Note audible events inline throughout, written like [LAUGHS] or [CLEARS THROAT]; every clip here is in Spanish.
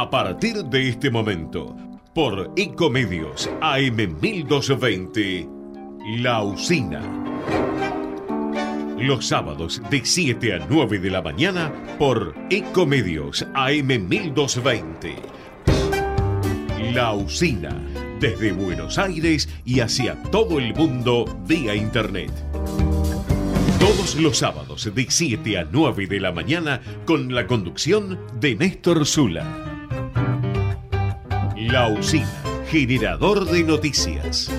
A partir de este momento, por Ecomedios AM 1220, La Usina. Los sábados de 7 a 9 de la mañana por Ecomedios AM 1220. La Usina, desde Buenos Aires y hacia todo el mundo vía Internet. Todos los sábados de 7 a 9 de la mañana con la conducción de Néstor Zula. La Usina, generador de noticias.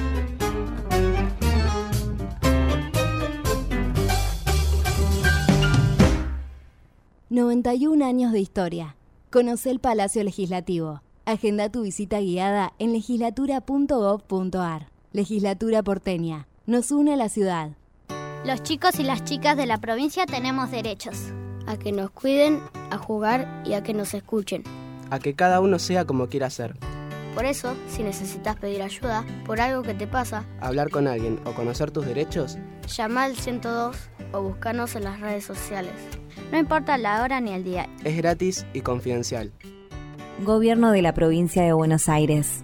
91 años de historia. Conoce el Palacio Legislativo. Agenda tu visita guiada en legislatura.gov.ar. Legislatura porteña. Nos une a la ciudad. Los chicos y las chicas de la provincia tenemos derechos. A que nos cuiden, a jugar y a que nos escuchen. A que cada uno sea como quiera ser. Por eso, si necesitas pedir ayuda por algo que te pasa, hablar con alguien o conocer tus derechos, llama al 102 o búscanos en las redes sociales. No importa la hora ni el día. Es gratis y confidencial. Gobierno de la provincia de Buenos Aires.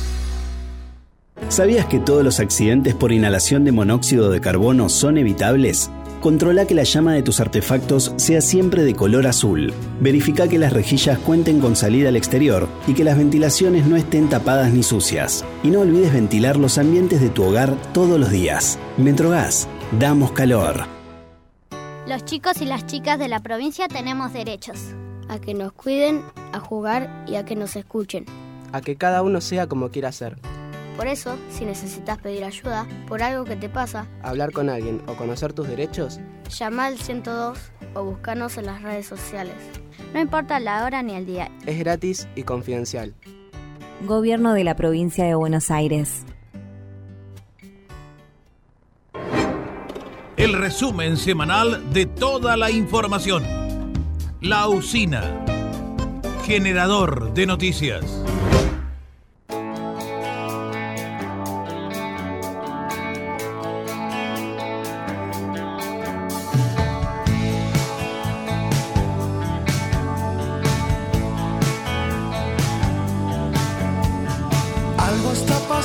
¿Sabías que todos los accidentes por inhalación de monóxido de carbono son evitables? Controla que la llama de tus artefactos sea siempre de color azul. Verifica que las rejillas cuenten con salida al exterior y que las ventilaciones no estén tapadas ni sucias. Y no olvides ventilar los ambientes de tu hogar todos los días. Metrogas, damos calor. Los chicos y las chicas de la provincia tenemos derechos. A que nos cuiden, a jugar y a que nos escuchen. A que cada uno sea como quiera ser. Por eso, si necesitas pedir ayuda por algo que te pasa, hablar con alguien o conocer tus derechos, llama al 102 o búscanos en las redes sociales. No importa la hora ni el día. Es gratis y confidencial. Gobierno de la provincia de Buenos Aires. El resumen semanal de toda la información. La usina. Generador de noticias. Estaba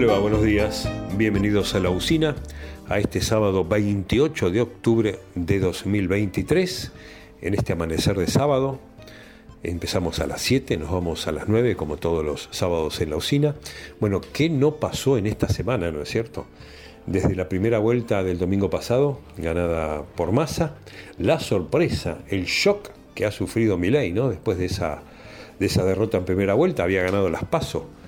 le? Buenos días. Bienvenidos a la usina, a este sábado 28 de octubre de 2023, en este amanecer de sábado. Empezamos a las 7, nos vamos a las 9, como todos los sábados en la usina. Bueno, ¿qué no pasó en esta semana, no es cierto? Desde la primera vuelta del domingo pasado, ganada por Massa, la sorpresa, el shock que ha sufrido Milei, ¿no? Después de esa, de esa derrota en primera vuelta, había ganado las PASO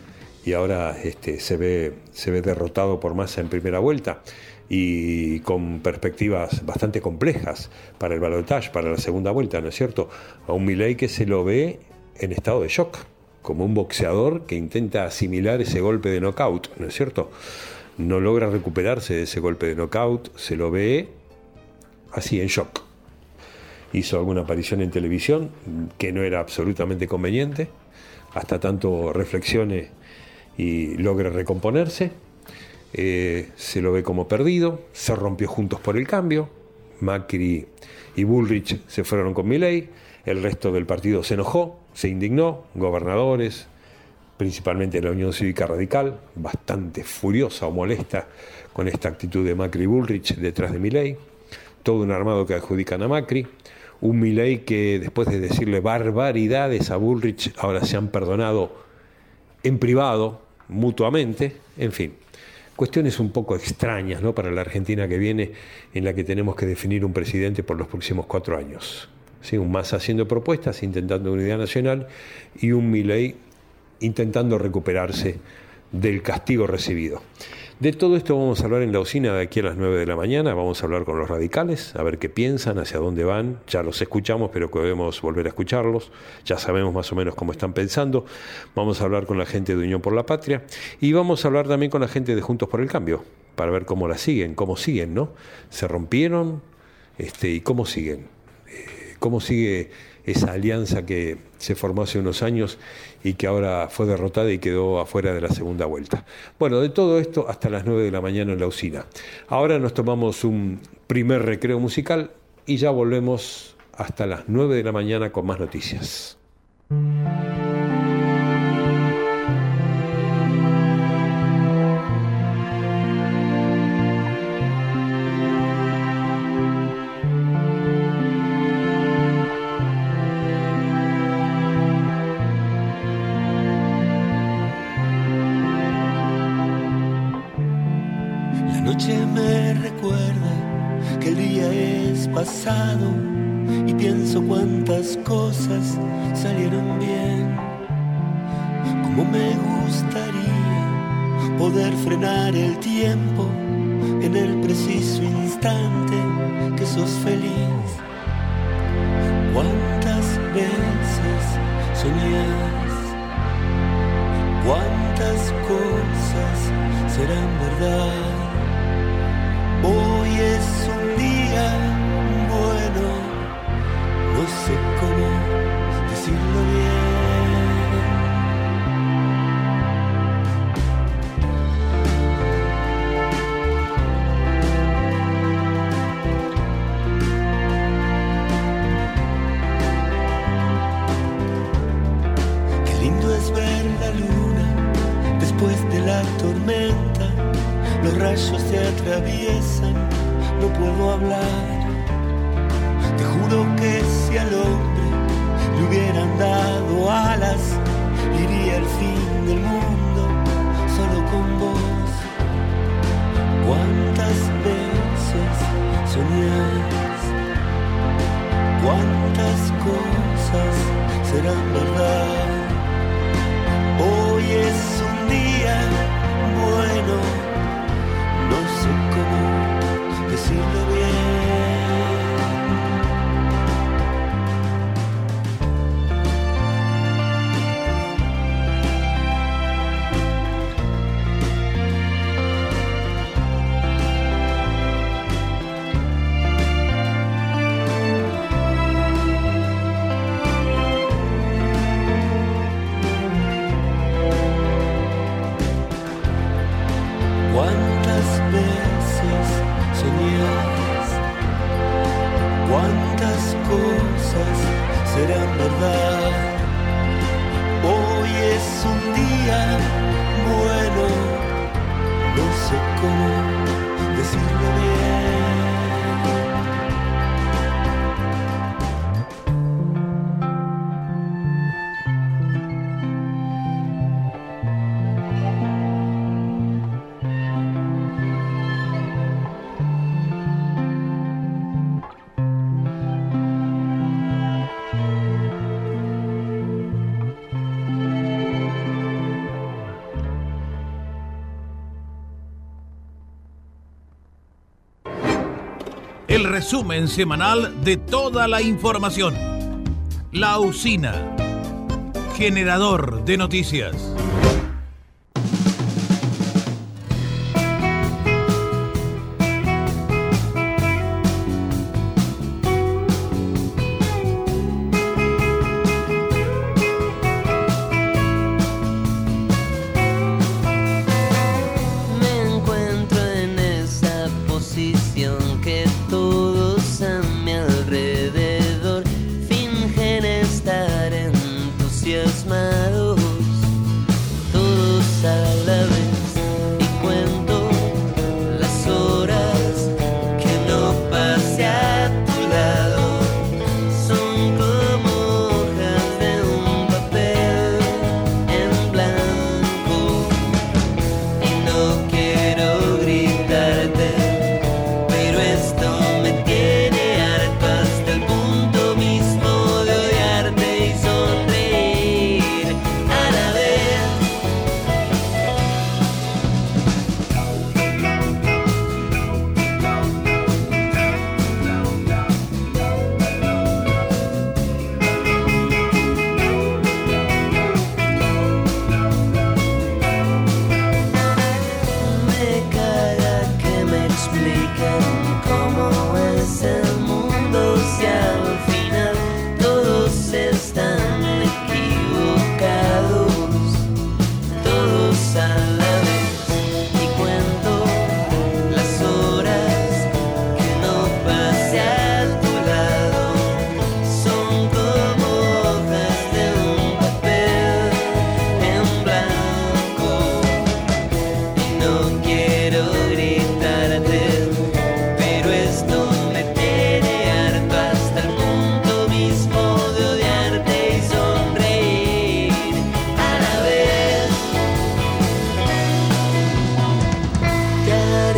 y ahora este, se, ve, se ve derrotado por Massa en primera vuelta y con perspectivas bastante complejas para el balotaje, para la segunda vuelta, ¿no es cierto? A un Milei que se lo ve en estado de shock, como un boxeador que intenta asimilar ese golpe de knockout, ¿no es cierto? No logra recuperarse de ese golpe de knockout, se lo ve así en shock. Hizo alguna aparición en televisión que no era absolutamente conveniente, hasta tanto reflexiones y logra recomponerse. Eh, se lo ve como perdido, se rompió juntos por el cambio. Macri y Bullrich se fueron con Milley, el resto del partido se enojó, se indignó, gobernadores, principalmente la Unión Cívica Radical, bastante furiosa o molesta con esta actitud de Macri y Bullrich detrás de Milley, todo un armado que adjudican a Macri, un Milley que después de decirle barbaridades a Bullrich ahora se han perdonado en privado, mutuamente, en fin. Cuestiones un poco extrañas ¿no? para la Argentina que viene, en la que tenemos que definir un presidente por los próximos cuatro años. Un más haciendo propuestas, intentando unidad nacional, y un Milei intentando recuperarse del castigo recibido. De todo esto vamos a hablar en la usina de aquí a las 9 de la mañana, vamos a hablar con los radicales, a ver qué piensan, hacia dónde van, ya los escuchamos, pero podemos volver a escucharlos, ya sabemos más o menos cómo están pensando, vamos a hablar con la gente de Unión por la Patria y vamos a hablar también con la gente de Juntos por el Cambio, para ver cómo la siguen, cómo siguen, ¿no? ¿Se rompieron? Este, ¿Y cómo siguen? Eh, ¿Cómo sigue esa alianza que se formó hace unos años y que ahora fue derrotada y quedó afuera de la segunda vuelta. Bueno, de todo esto hasta las 9 de la mañana en la usina. Ahora nos tomamos un primer recreo musical y ya volvemos hasta las 9 de la mañana con más noticias. soñás? ¿Cuántas cosas serán verdad? Hoy es un día bueno, no sé cómo decirlo bien. resumen semanal de toda la información. La usina, generador de noticias.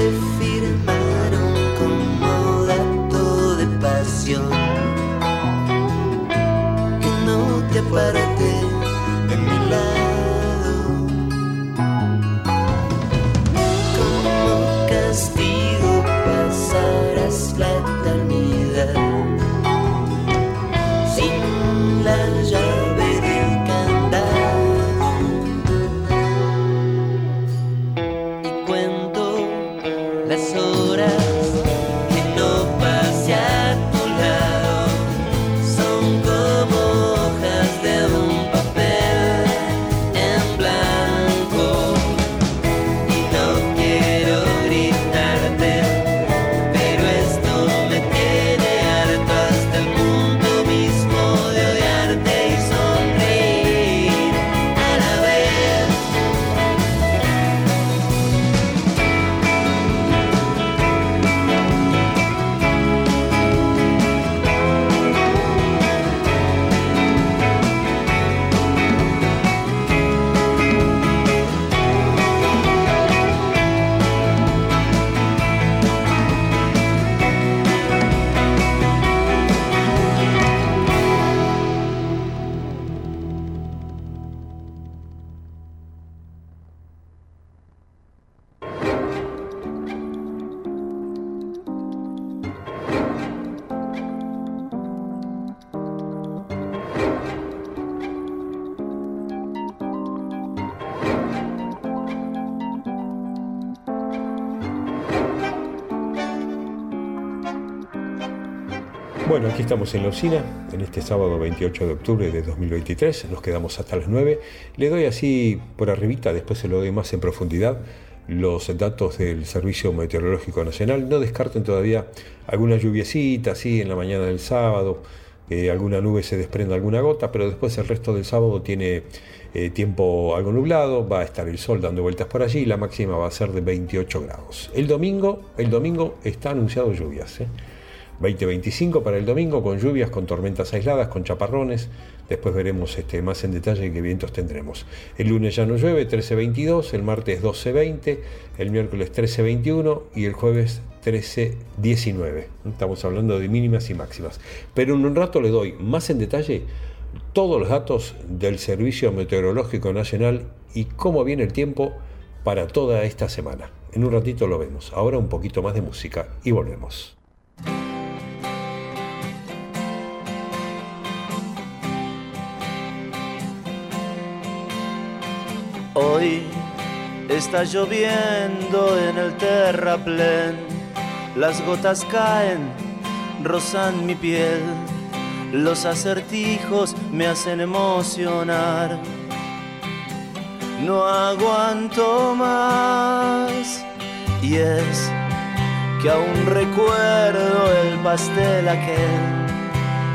life. Estamos en la usina, en este sábado 28 de octubre de 2023, nos quedamos hasta las 9. Le doy así por arribita, después se lo doy más en profundidad, los datos del Servicio Meteorológico Nacional. No descarten todavía alguna lluviecita, así en la mañana del sábado, alguna nube se desprenda alguna gota, pero después el resto del sábado tiene eh, tiempo algo nublado, va a estar el sol dando vueltas por allí la máxima va a ser de 28 grados. El domingo, el domingo está anunciado lluvias. ¿eh? 2025 para el domingo con lluvias, con tormentas aisladas, con chaparrones. Después veremos este, más en detalle qué vientos tendremos. El lunes ya no llueve, 13.22, el martes 12.20, el miércoles 13.21 y el jueves 13.19. Estamos hablando de mínimas y máximas. Pero en un rato le doy más en detalle todos los datos del Servicio Meteorológico Nacional y cómo viene el tiempo para toda esta semana. En un ratito lo vemos. Ahora un poquito más de música y volvemos. Hoy está lloviendo en el terraplén, las gotas caen, rozan mi piel, los acertijos me hacen emocionar. No aguanto más. Y es que aún recuerdo el pastel aquel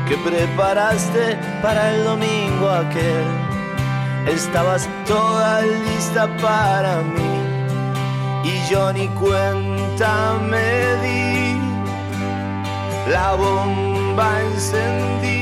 que preparaste para el domingo aquel Estabas toda lista para mí y yo ni cuenta me di. La bomba encendí.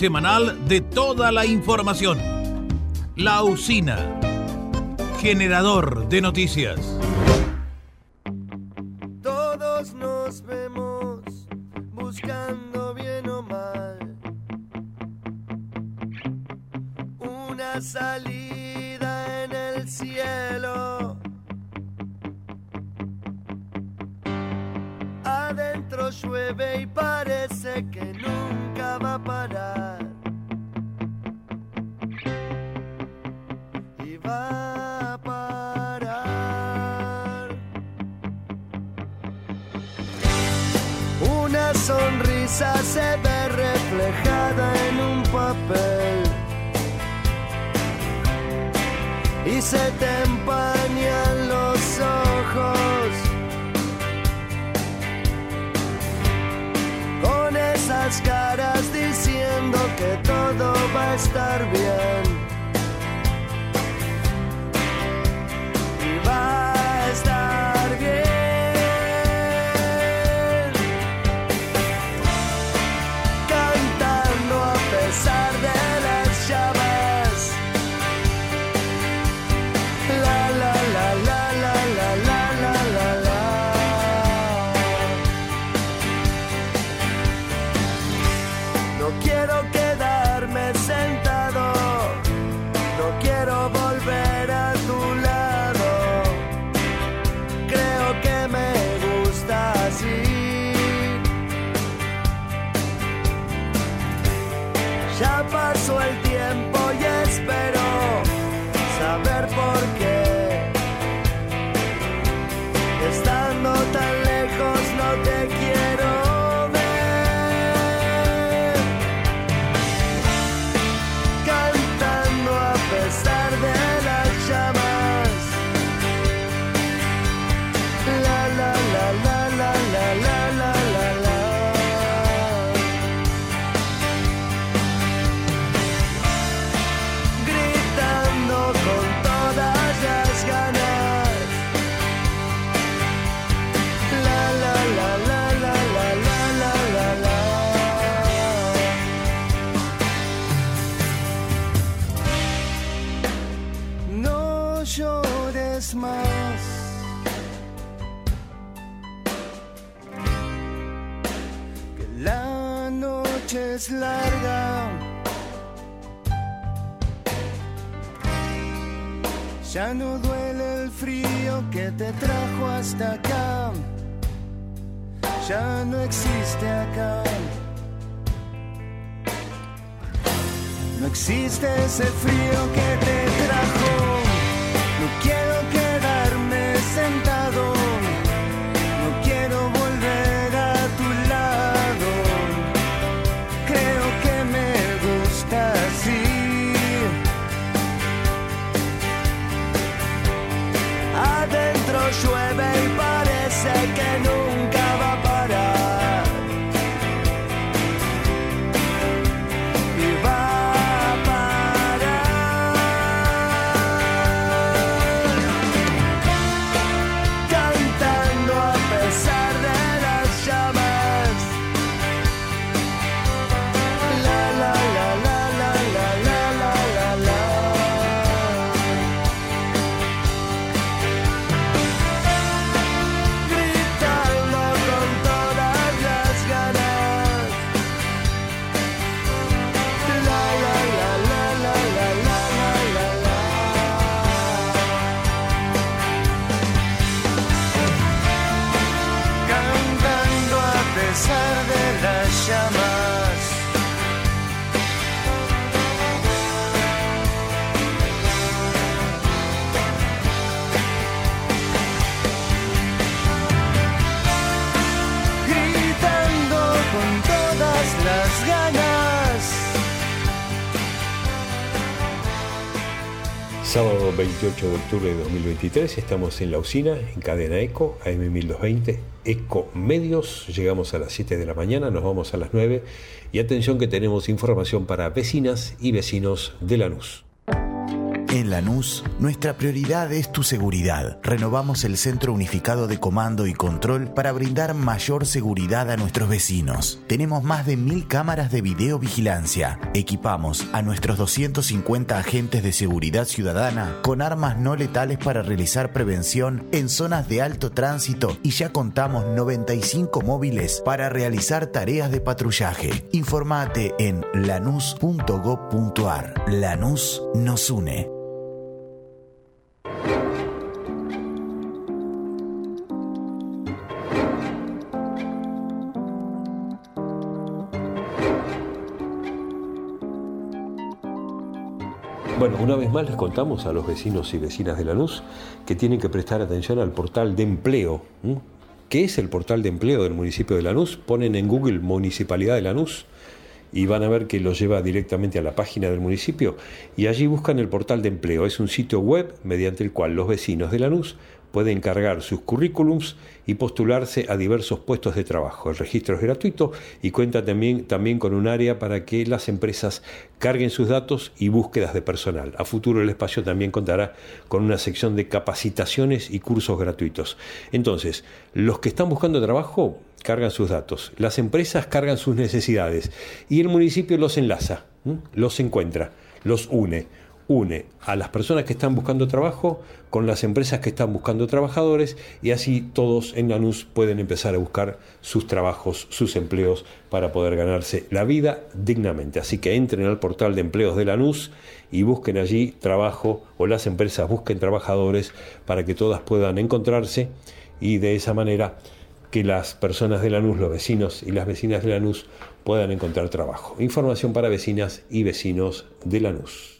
semanal de toda la información. La usina, generador de noticias. sonrisa se ve reflejada en un papel y se te empañan los ojos con esas caras diciendo que todo va a estar bien. Ya no duele el frío que te trajo hasta acá. Ya no existe acá. No existe ese frío que te trajo. Sábado 28 de octubre de 2023 estamos en la usina, en cadena ECO, AM1220, ECO Medios. Llegamos a las 7 de la mañana, nos vamos a las 9 y atención que tenemos información para vecinas y vecinos de Lanús. En Lanús, nuestra prioridad es tu seguridad. Renovamos el Centro Unificado de Comando y Control para brindar mayor seguridad a nuestros vecinos. Tenemos más de mil cámaras de videovigilancia. Equipamos a nuestros 250 agentes de seguridad ciudadana con armas no letales para realizar prevención en zonas de alto tránsito y ya contamos 95 móviles para realizar tareas de patrullaje. Informate en lanús.gov.ar. Lanús nos une. Bueno, una vez más les contamos a los vecinos y vecinas de Lanús que tienen que prestar atención al portal de empleo. ¿Qué es el portal de empleo del municipio de Lanús? Ponen en Google Municipalidad de Lanús y van a ver que los lleva directamente a la página del municipio y allí buscan el portal de empleo. Es un sitio web mediante el cual los vecinos de Lanús pueden cargar sus currículums y postularse a diversos puestos de trabajo. El registro es gratuito y cuenta también, también con un área para que las empresas carguen sus datos y búsquedas de personal. A futuro el espacio también contará con una sección de capacitaciones y cursos gratuitos. Entonces, los que están buscando trabajo cargan sus datos, las empresas cargan sus necesidades y el municipio los enlaza, los encuentra, los une une a las personas que están buscando trabajo con las empresas que están buscando trabajadores y así todos en Lanús pueden empezar a buscar sus trabajos, sus empleos para poder ganarse la vida dignamente. Así que entren al portal de empleos de Lanús y busquen allí trabajo o las empresas busquen trabajadores para que todas puedan encontrarse y de esa manera que las personas de Lanús, los vecinos y las vecinas de Lanús puedan encontrar trabajo. Información para vecinas y vecinos de Lanús.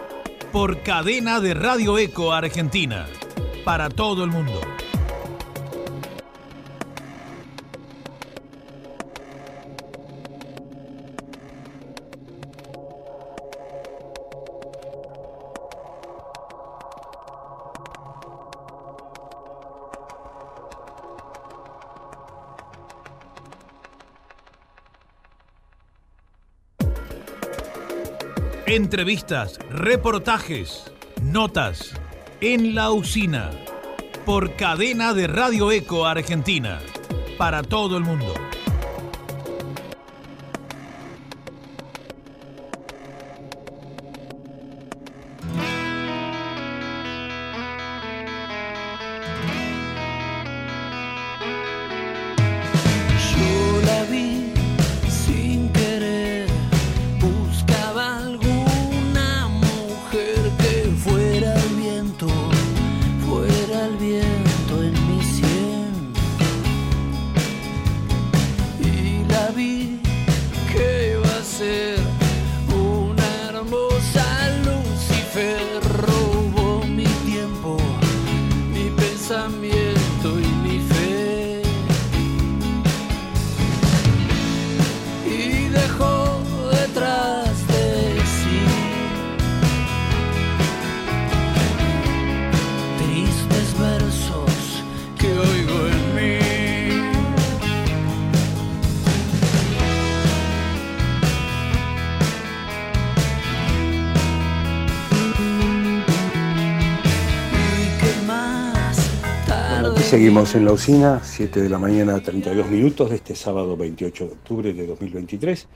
por cadena de Radio Eco Argentina para todo el mundo. Entrevistas, reportajes, notas en la usina por cadena de Radio Eco Argentina para todo el mundo. Seguimos en la usina, 7 de la mañana, 32 minutos de este sábado 28 de octubre de 2023.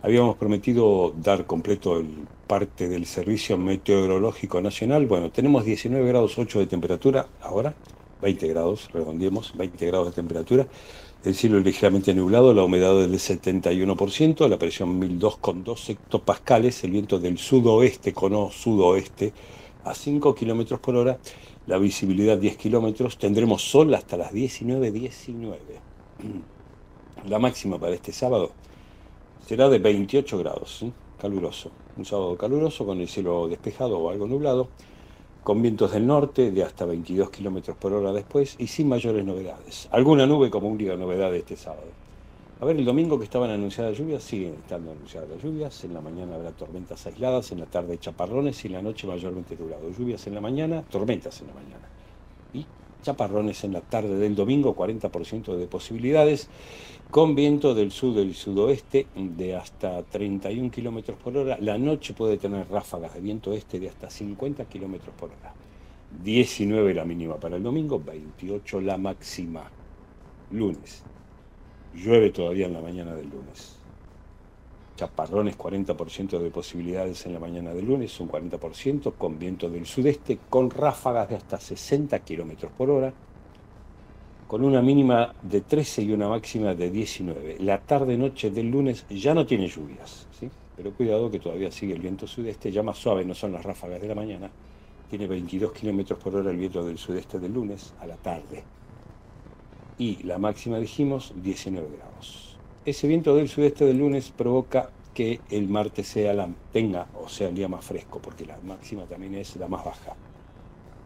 Habíamos prometido dar completo el parte del Servicio Meteorológico Nacional. Bueno, tenemos 19 grados 8 de temperatura ahora, 20 grados, redondeemos, 20 grados de temperatura. El cielo ligeramente nublado, la humedad del 71%, la presión 1002,2 hectopascales, el viento del sudoeste, cono sudoeste, a 5 kilómetros por hora, la visibilidad 10 kilómetros, tendremos sol hasta las 19.19. [CLEARS THROAT] La máxima para este sábado será de 28 grados, caluroso. Un sábado caluroso con el cielo despejado o algo nublado. con vientos del norte de hasta 22 kilómetros por hora después y sin mayores novedades. Alguna nube como única novedad de este sábado. A ver, el domingo que estaban anunciadas lluvias, siguen estando anunciadas las lluvias. En la mañana habrá tormentas aisladas, en la tarde chaparrones y en la noche mayormente nublado. Lluvias en la mañana, tormentas en la mañana. Y chaparrones en la tarde del domingo, 40% de posibilidades, con viento del sur del sudoeste de hasta 31 kilómetros por hora. La noche puede tener ráfagas de viento este de hasta 50 kilómetros por hora. 19 la mínima para el domingo, 28 la máxima. Lunes. Llueve todavía en la mañana del lunes. Chaparrones 40% de posibilidades en la mañana del lunes, un 40% con viento del sudeste, con ráfagas de hasta 60 kilómetros por hora, con una mínima de 13 y una máxima de 19. La tarde-noche del lunes ya no tiene lluvias, ¿sí? pero cuidado que todavía sigue el viento sudeste, ya más suave no son las ráfagas de la mañana, tiene 22 kilómetros por hora el viento del sudeste del lunes a la tarde y la máxima dijimos 19 grados. Ese viento del sudeste del lunes provoca que el martes sea la, tenga o sea el día más fresco, porque la máxima también es la más baja.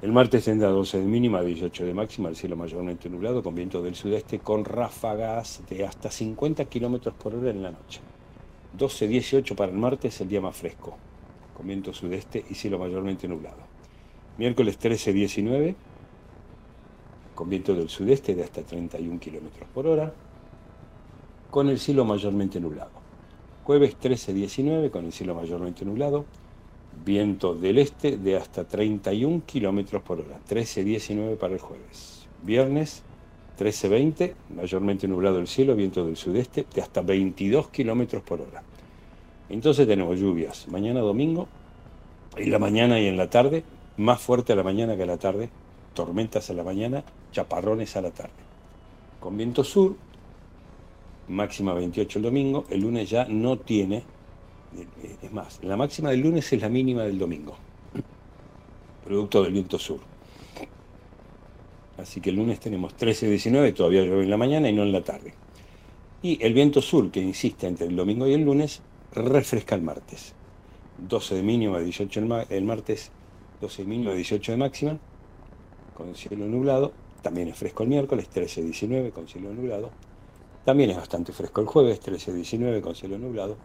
El martes tendrá 12 de mínima, 18 de máxima, el cielo mayormente nublado, con viento del sudeste, con ráfagas de hasta 50 kilómetros por hora en la noche. 12, 18 para el martes, el día más fresco, con viento sudeste y cielo mayormente nublado. Miércoles 13, 19, con viento del sudeste de hasta 31 kilómetros por hora, con el cielo mayormente nublado. Jueves 13-19 con el cielo mayormente nublado, viento del este de hasta 31 kilómetros por hora, 13-19 para el jueves. Viernes 13-20, mayormente nublado el cielo, viento del sudeste de hasta 22 kilómetros por hora. Entonces tenemos lluvias mañana domingo, en la mañana y en la tarde, más fuerte a la mañana que a la tarde, tormentas a la mañana, chaparrones a la tarde. Con viento sur, máxima 28 el domingo, el lunes ya no tiene, eh, es más, la máxima del lunes es la mínima del domingo, [COUGHS] producto del viento sur. Así que el lunes tenemos 13-19, todavía llueve en la mañana y no en la tarde. Y el viento sur, que insiste entre el domingo y el lunes, refresca el martes. 12 de mínima, 18 el, martes, 12 de mínima, 18 de máxima, con cielo nublado. También es fresco el miércoles, 13-19 con cielo nublado. También es bastante fresco el jueves, 13-19 con cielo nublado.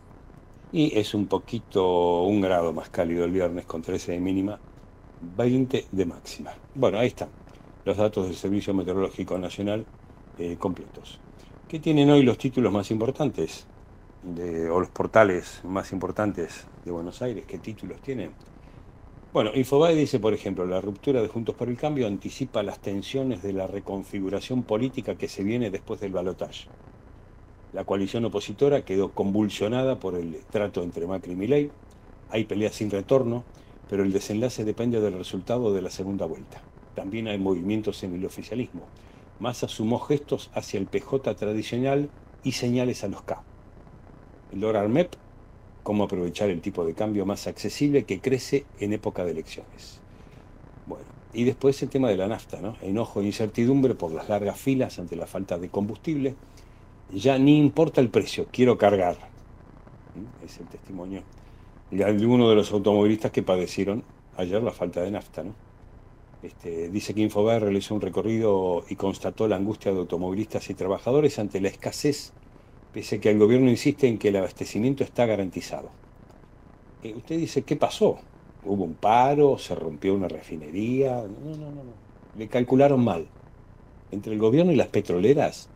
Y es un poquito, un grado más cálido el viernes con 13 de mínima, 20 de máxima. Bueno, ahí están los datos del Servicio Meteorológico Nacional eh, completos. ¿Qué tienen hoy los títulos más importantes? De, o los portales más importantes de Buenos Aires, ¿qué títulos tienen? Bueno, Infobae dice, por ejemplo, la ruptura de Juntos por el Cambio anticipa las tensiones de la reconfiguración política que se viene después del balotaje. La coalición opositora quedó convulsionada por el trato entre Macri y Milei. Hay peleas sin retorno, pero el desenlace depende del resultado de la segunda vuelta. También hay movimientos en el oficialismo. Massa sumó gestos hacia el PJ tradicional y señales a los K. El dólar MEP cómo aprovechar el tipo de cambio más accesible que crece en época de elecciones. Bueno, y después el tema de la nafta, ¿no? Enojo e incertidumbre por las largas filas ante la falta de combustible. Ya ni importa el precio, quiero cargar. ¿Mm? Es el testimonio de alguno de los automovilistas que padecieron ayer la falta de nafta, ¿no? Este, dice que Infobae realizó un recorrido y constató la angustia de automovilistas y trabajadores ante la escasez pese que el gobierno insiste en que el abastecimiento está garantizado. Eh, usted dice, ¿qué pasó? ¿Hubo un paro? ¿Se rompió una refinería? No, no, no, no. Le calcularon mal. Entre el gobierno y las petroleras,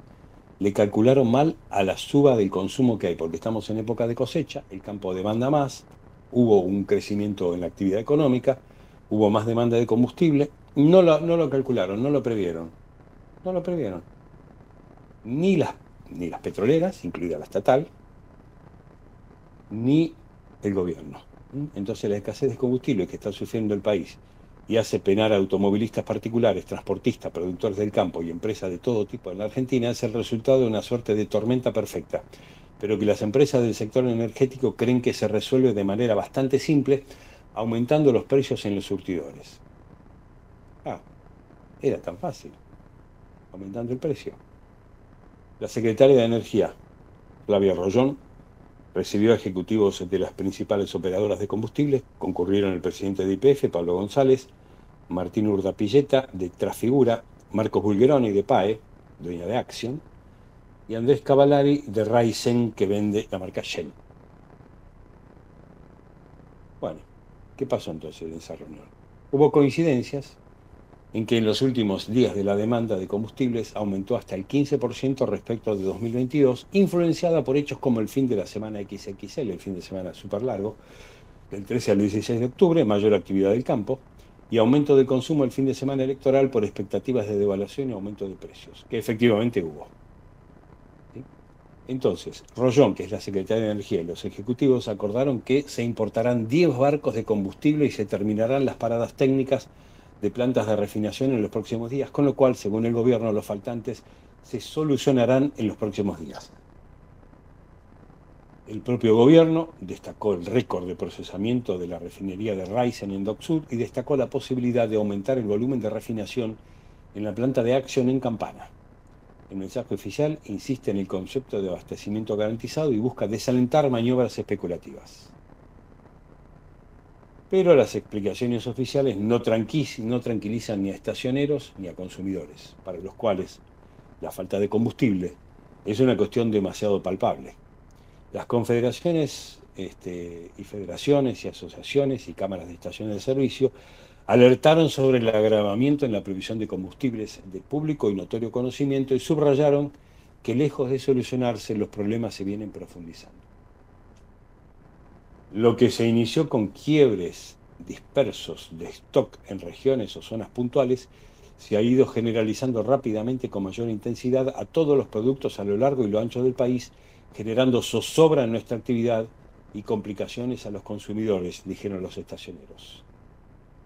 le calcularon mal a la suba del consumo que hay, porque estamos en época de cosecha, el campo demanda más, hubo un crecimiento en la actividad económica, hubo más demanda de combustible, no lo, no lo calcularon, no lo previeron. No lo previeron. Ni las ni las petroleras, incluida la estatal, ni el gobierno. Entonces la escasez de combustible que está sufriendo el país y hace penar a automovilistas particulares, transportistas, productores del campo y empresas de todo tipo en la Argentina es el resultado de una suerte de tormenta perfecta, pero que las empresas del sector energético creen que se resuelve de manera bastante simple aumentando los precios en los surtidores. Ah, era tan fácil, aumentando el precio. La secretaria de Energía, Flavia Rollón, recibió ejecutivos de las principales operadoras de combustibles, concurrieron el presidente de IPF, Pablo González, Martín Urdapilleta de Trafigura, Marcos Bulgeroni de PAE, dueña de Action, y Andrés Cavallari de Ryzen, que vende la marca Shell. Bueno, ¿qué pasó entonces en esa reunión? Hubo coincidencias en que en los últimos días de la demanda de combustibles aumentó hasta el 15% respecto de 2022, influenciada por hechos como el fin de la semana XXL, el fin de semana súper largo, del 13 al 16 de octubre, mayor actividad del campo, y aumento de consumo el fin de semana electoral por expectativas de devaluación y aumento de precios, que efectivamente hubo. Entonces, Rollón, que es la secretaria de Energía, y los ejecutivos acordaron que se importarán 10 barcos de combustible y se terminarán las paradas técnicas de plantas de refinación en los próximos días, con lo cual, según el gobierno, los faltantes se solucionarán en los próximos días. El propio gobierno destacó el récord de procesamiento de la refinería de Raisen en Dock Sud y destacó la posibilidad de aumentar el volumen de refinación en la planta de Action en Campana. El mensaje oficial insiste en el concepto de abastecimiento garantizado y busca desalentar maniobras especulativas. Pero las explicaciones oficiales no, tranquilizan ni a estacioneros ni a consumidores, para los cuales la falta de combustible es una cuestión demasiado palpable. Las confederaciones este, y federaciones y asociaciones y cámaras de estaciones de servicio alertaron sobre el agravamiento en la provisión de combustibles de público y notorio conocimiento y subrayaron que lejos de solucionarse los problemas se vienen profundizando. Lo que se inició con quiebres dispersos de stock en regiones o zonas puntuales se ha ido generalizando rápidamente con mayor intensidad a todos los productos a lo largo y lo ancho del país generando zozobra en nuestra actividad y complicaciones a los consumidores, dijeron los estacioneros.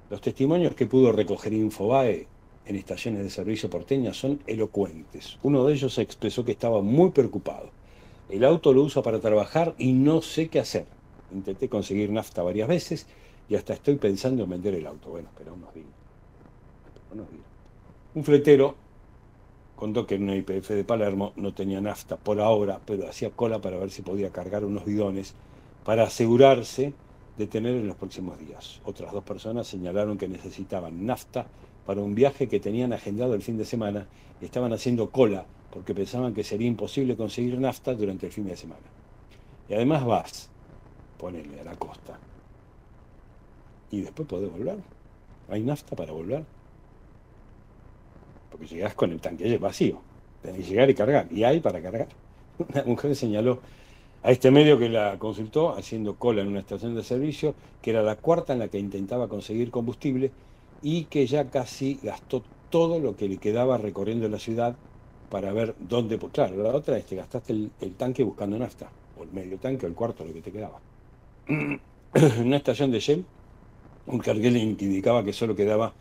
Los testimonios que pudo recoger Infobae en estaciones de servicio porteña son elocuentes. Uno de ellos expresó que estaba muy preocupado. El auto lo uso para trabajar y no sé qué hacer. Intenté conseguir nafta varias veces y hasta estoy pensando en vender el auto. Bueno, días. Unos días. Un fletero contó que en una IPF de Palermo no tenía nafta por ahora, pero hacía cola para ver si podía cargar unos bidones para asegurarse de tener en los próximos días. Otras dos personas señalaron que necesitaban nafta para un viaje que tenían agendado el fin de semana y estaban haciendo cola porque pensaban que sería imposible conseguir nafta durante el fin de semana. Y además vas, ponele a la costa, y después podés volver. ¿Hay nafta para volver? porque llegás con el tanque vacío. Tenés que llegar y cargar, y hay para cargar. [LAUGHS] Una mujer señaló a este medio que la consultó haciendo cola en una estación de servicio, que era la cuarta en la que intentaba conseguir combustible y que ya casi gastó todo lo que le quedaba recorriendo la ciudad para ver dónde. Pues claro, la otra es que gastaste el, tanque buscando nafta, o el medio tanque o el cuarto, lo que te quedaba. En una estación de Shell, un carguel indicaba que solo quedaba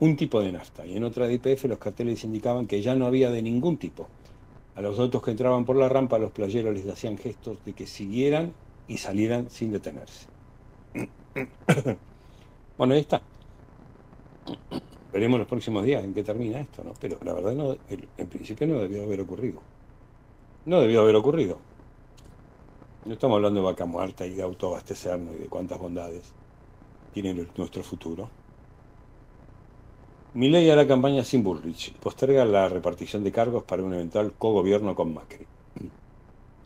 un tipo de nafta y en otra de IPF los carteles indicaban que ya no había de ningún tipo. A los otros que entraban por la rampa los playeros les hacían gestos de que siguieran y salieran sin detenerse. [COUGHS] bueno, ahí está. Veremos los próximos días en qué termina esto, ¿no? Pero la verdad no, en principio no debió haber ocurrido. No debió haber ocurrido. No estamos hablando de vaca muerta y de autoabastecernos y de cuántas bondades tiene nuestro futuro. Milei hará campaña sin Bullrich. Posterga la repartición de cargos para un eventual cogobierno con Macri.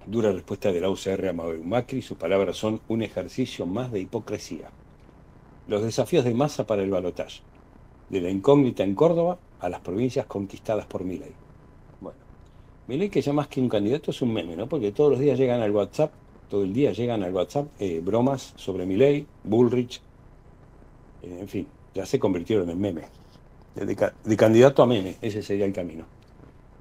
Dura respuesta de la UCR a Macri. Sus palabras son un ejercicio más de hipocresía. Los desafíos de masa para el balotaje. De la incógnita en Córdoba a las provincias conquistadas por Milei. Bueno, Milei que ya más que un candidato es un meme, ¿no? Porque todos los días llegan al WhatsApp, todo el día llegan al WhatsApp eh, bromas sobre Milei, Bullrich, eh, en fin, ya se convirtieron en memes de, candidato a meme, ese sería el camino.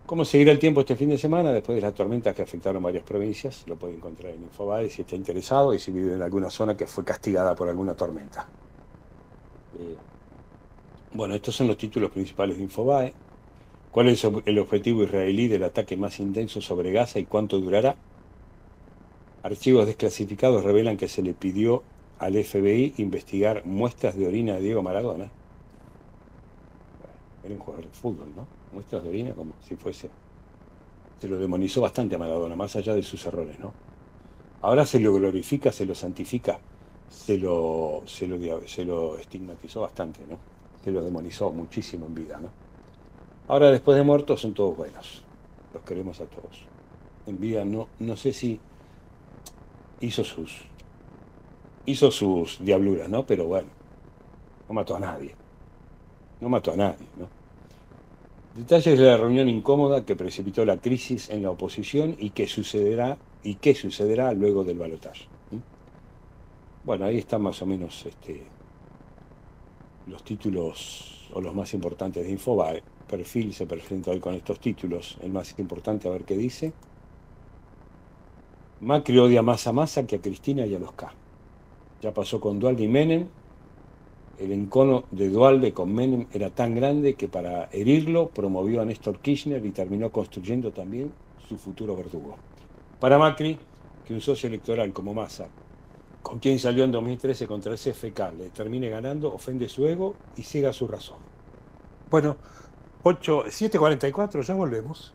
¿Cómo seguirá el tiempo este fin de semana después de las tormentas que afectaron varias provincias? Lo puede encontrar en Infobae si está interesado y si vive en alguna zona que fue castigada por alguna tormenta. Eh, bueno, estos son los títulos principales de Infobae. ¿Cuál es el objetivo israelí del ataque más intenso sobre Gaza y cuánto durará? Archivos desclasificados revelan que se le pidió al FBI investigar muestras de orina de Diego Maradona era un jugador de fútbol, ¿no? Muestras de orina como si fuese. Se lo demonizó bastante a Maradona, más allá de sus errores, ¿no? Ahora se lo glorifica, se lo santifica, se lo, se lo, se lo estigmatizó bastante, ¿no? que lo demonizó muchísimo en vida, ¿no? Ahora, después de muertos, son todos buenos. Los queremos a todos. En vida no, no sé si hizo sus hizo sus diabluras, ¿no? Pero bueno, no mató a nadie. No mató a nadie, ¿no? Detalles de la reunión incómoda que precipitó la crisis en la oposición y qué sucederá y qué sucederá luego del balotaje. Bueno, ahí están más o menos este, los títulos o los más importantes de Infobae. Perfil se presenta hoy con estos títulos. El más importante, a ver qué dice. Macri odia más a Massa que a Cristina y a los K. Ya pasó con Dualde y Menem. El encono de Dualde con Menem era tan grande que para herirlo promovió a Néstor Kirchner y terminó construyendo también su futuro verdugo. Para Macri, que un socio electoral como Massa, con quien salió en 2013 contra el CFK, le termine ganando, ofende su ego y siga su razón. Bueno, 8, 7.44, ya volvemos.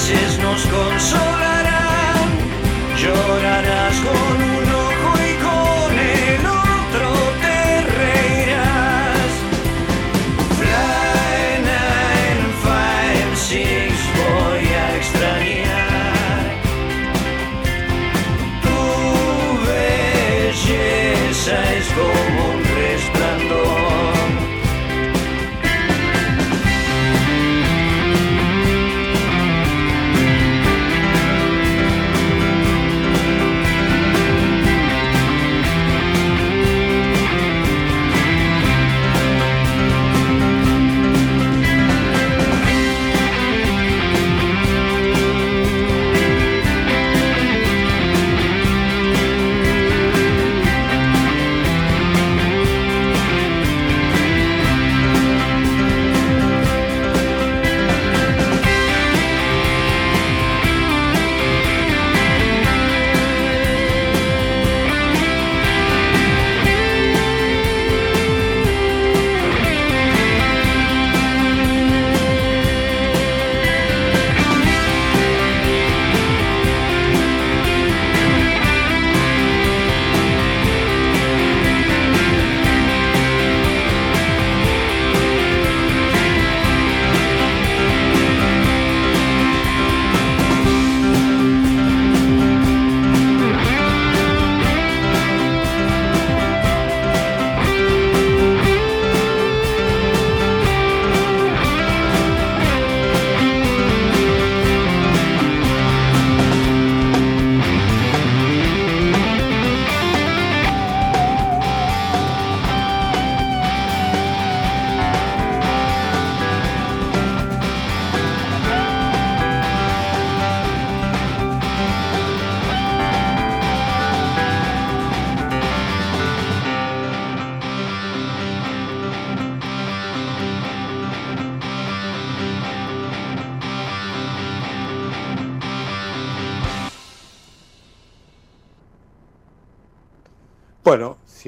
Meses nos consolarán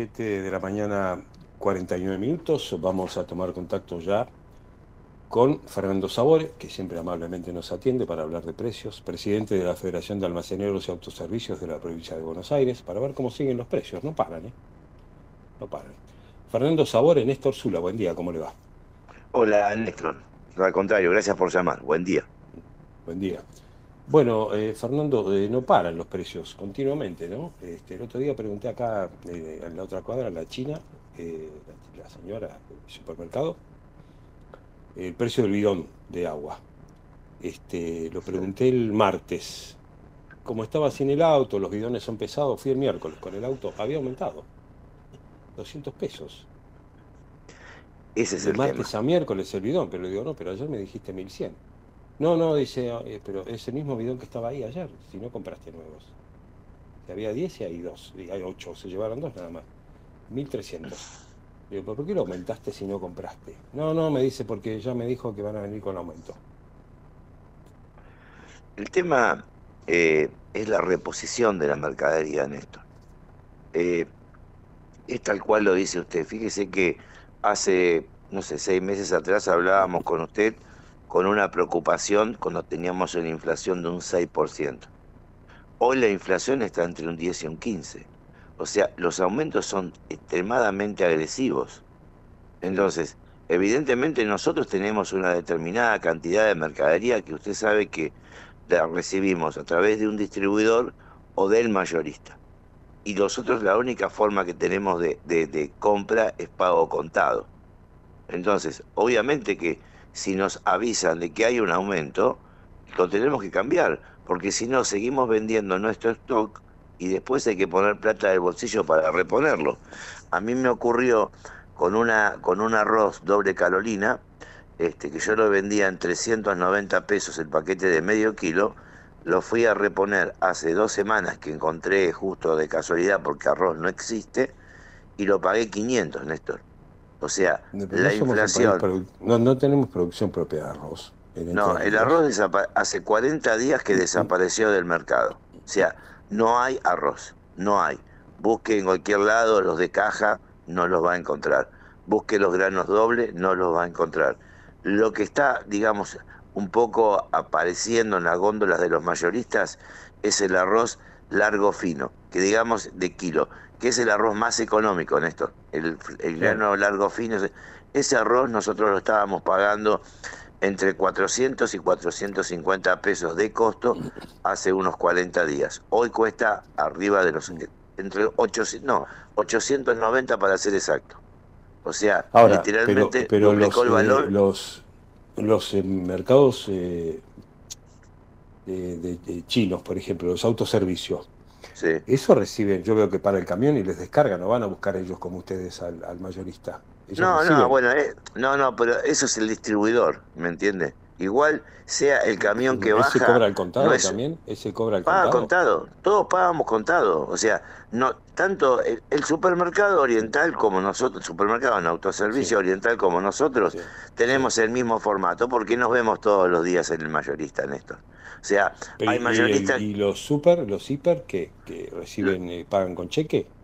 7 de la mañana, 49 minutos. Vamos a tomar contacto ya con Fernando Sabore, que siempre amablemente nos atiende para hablar de precios, presidente de la Federación de Almaceneros y Autoservicios de la provincia de Buenos Aires, para ver cómo siguen los precios. No paran, ¿eh? No paran. Fernando Sabore, Néstor Zula, buen día, ¿cómo le va? Hola, Néstor. Al contrario, gracias por llamar. Buen día. Buen día. Bueno, eh, Fernando, eh, no paran los precios continuamente, ¿no? Este, el otro día pregunté acá eh, en la otra cuadra, en la China, eh, la, la señora del supermercado, el precio del bidón de agua. Este, lo pregunté el martes. Como estaba sin el auto, los bidones son pesados, fui el miércoles con el auto, había aumentado. 200 pesos. Ese es de el martes tema. a miércoles el bidón, pero le digo, no, pero ayer me dijiste 1100. No, no, dice, eh, pero es el mismo bidón que estaba ahí ayer, si no compraste nuevos. Había 10 y hay 2, y hay 8, se llevaron dos nada más. 1300. Digo, ¿pero por qué lo aumentaste si no compraste? No, no, me dice, porque ya me dijo que van a venir con aumento. El tema eh, es la reposición de la mercadería, Néstor. Eh, es tal cual lo dice usted. Fíjese que hace, no sé, seis meses atrás hablábamos con usted con una preocupación cuando teníamos una inflación de un 6%. Hoy la inflación está entre un 10 y un 15. O sea, los aumentos son extremadamente agresivos. Entonces, evidentemente nosotros tenemos una determinada cantidad de mercadería que usted sabe que la recibimos a través de un distribuidor o del mayorista. Y nosotros la única forma que tenemos de, de- compra es pago contado. Entonces, obviamente que si nos avisan de que hay un aumento, lo tenemos que cambiar, porque si no, seguimos vendiendo nuestro stock y después hay que poner plata del bolsillo para reponerlo. A mí me ocurrió con, una, con un arroz doble Carolina, este, que yo lo vendía en 390 pesos el paquete de medio kilo, lo fui a reponer hace dos semanas que encontré justo de casualidad porque arroz no existe y lo pagué 500, Néstor. O sea, la país inflación... no, no tenemos producción propia de arroz. No, el arroz hace 40 días que desapareció del mercado. O sea, no hay arroz, no hay. Busque en cualquier lado los de caja, no los va a encontrar. Busque los granos dobles, no los va a encontrar. Lo que está, digamos, un poco apareciendo en las góndolas de los mayoristas es el arroz largo fino, que digamos de kilo, que es el arroz más económico, Néstor. El, el grano largo fino, ese arroz nosotros lo estábamos pagando entre 400 y 450 pesos de costo hace unos 40 días. Hoy cuesta arriba de los entre 800, no, 890 para ser exacto. O sea, Ahora, pero, literalmente pero los, duplicó el eh, valor. los, los eh, mercados eh, de, de- de chinos, por ejemplo, los autoservicios, eso reciben, yo veo que para el camión y les descargan, no van a buscar ellos como ustedes al, al mayorista. Ellos No, reciben. no, bueno, eh, no, no, pero eso es el distribuidor, ¿me entiende? Igual sea el camión que baja. ¿Ese cobra al contado no es- también? ¿Ese cobra al Paga contado? contado, todos pagamos contado, o sea, no tanto el, el supermercado oriental como nosotros, supermercado en autoservicio oriental como nosotros, tenemos el mismo formato porque nos vemos todos los días en el mayorista, Néstor. O sea, Pero hay y- mayoristas, y, y los super, los hiper que, que reciben, eh, pagan con cheque.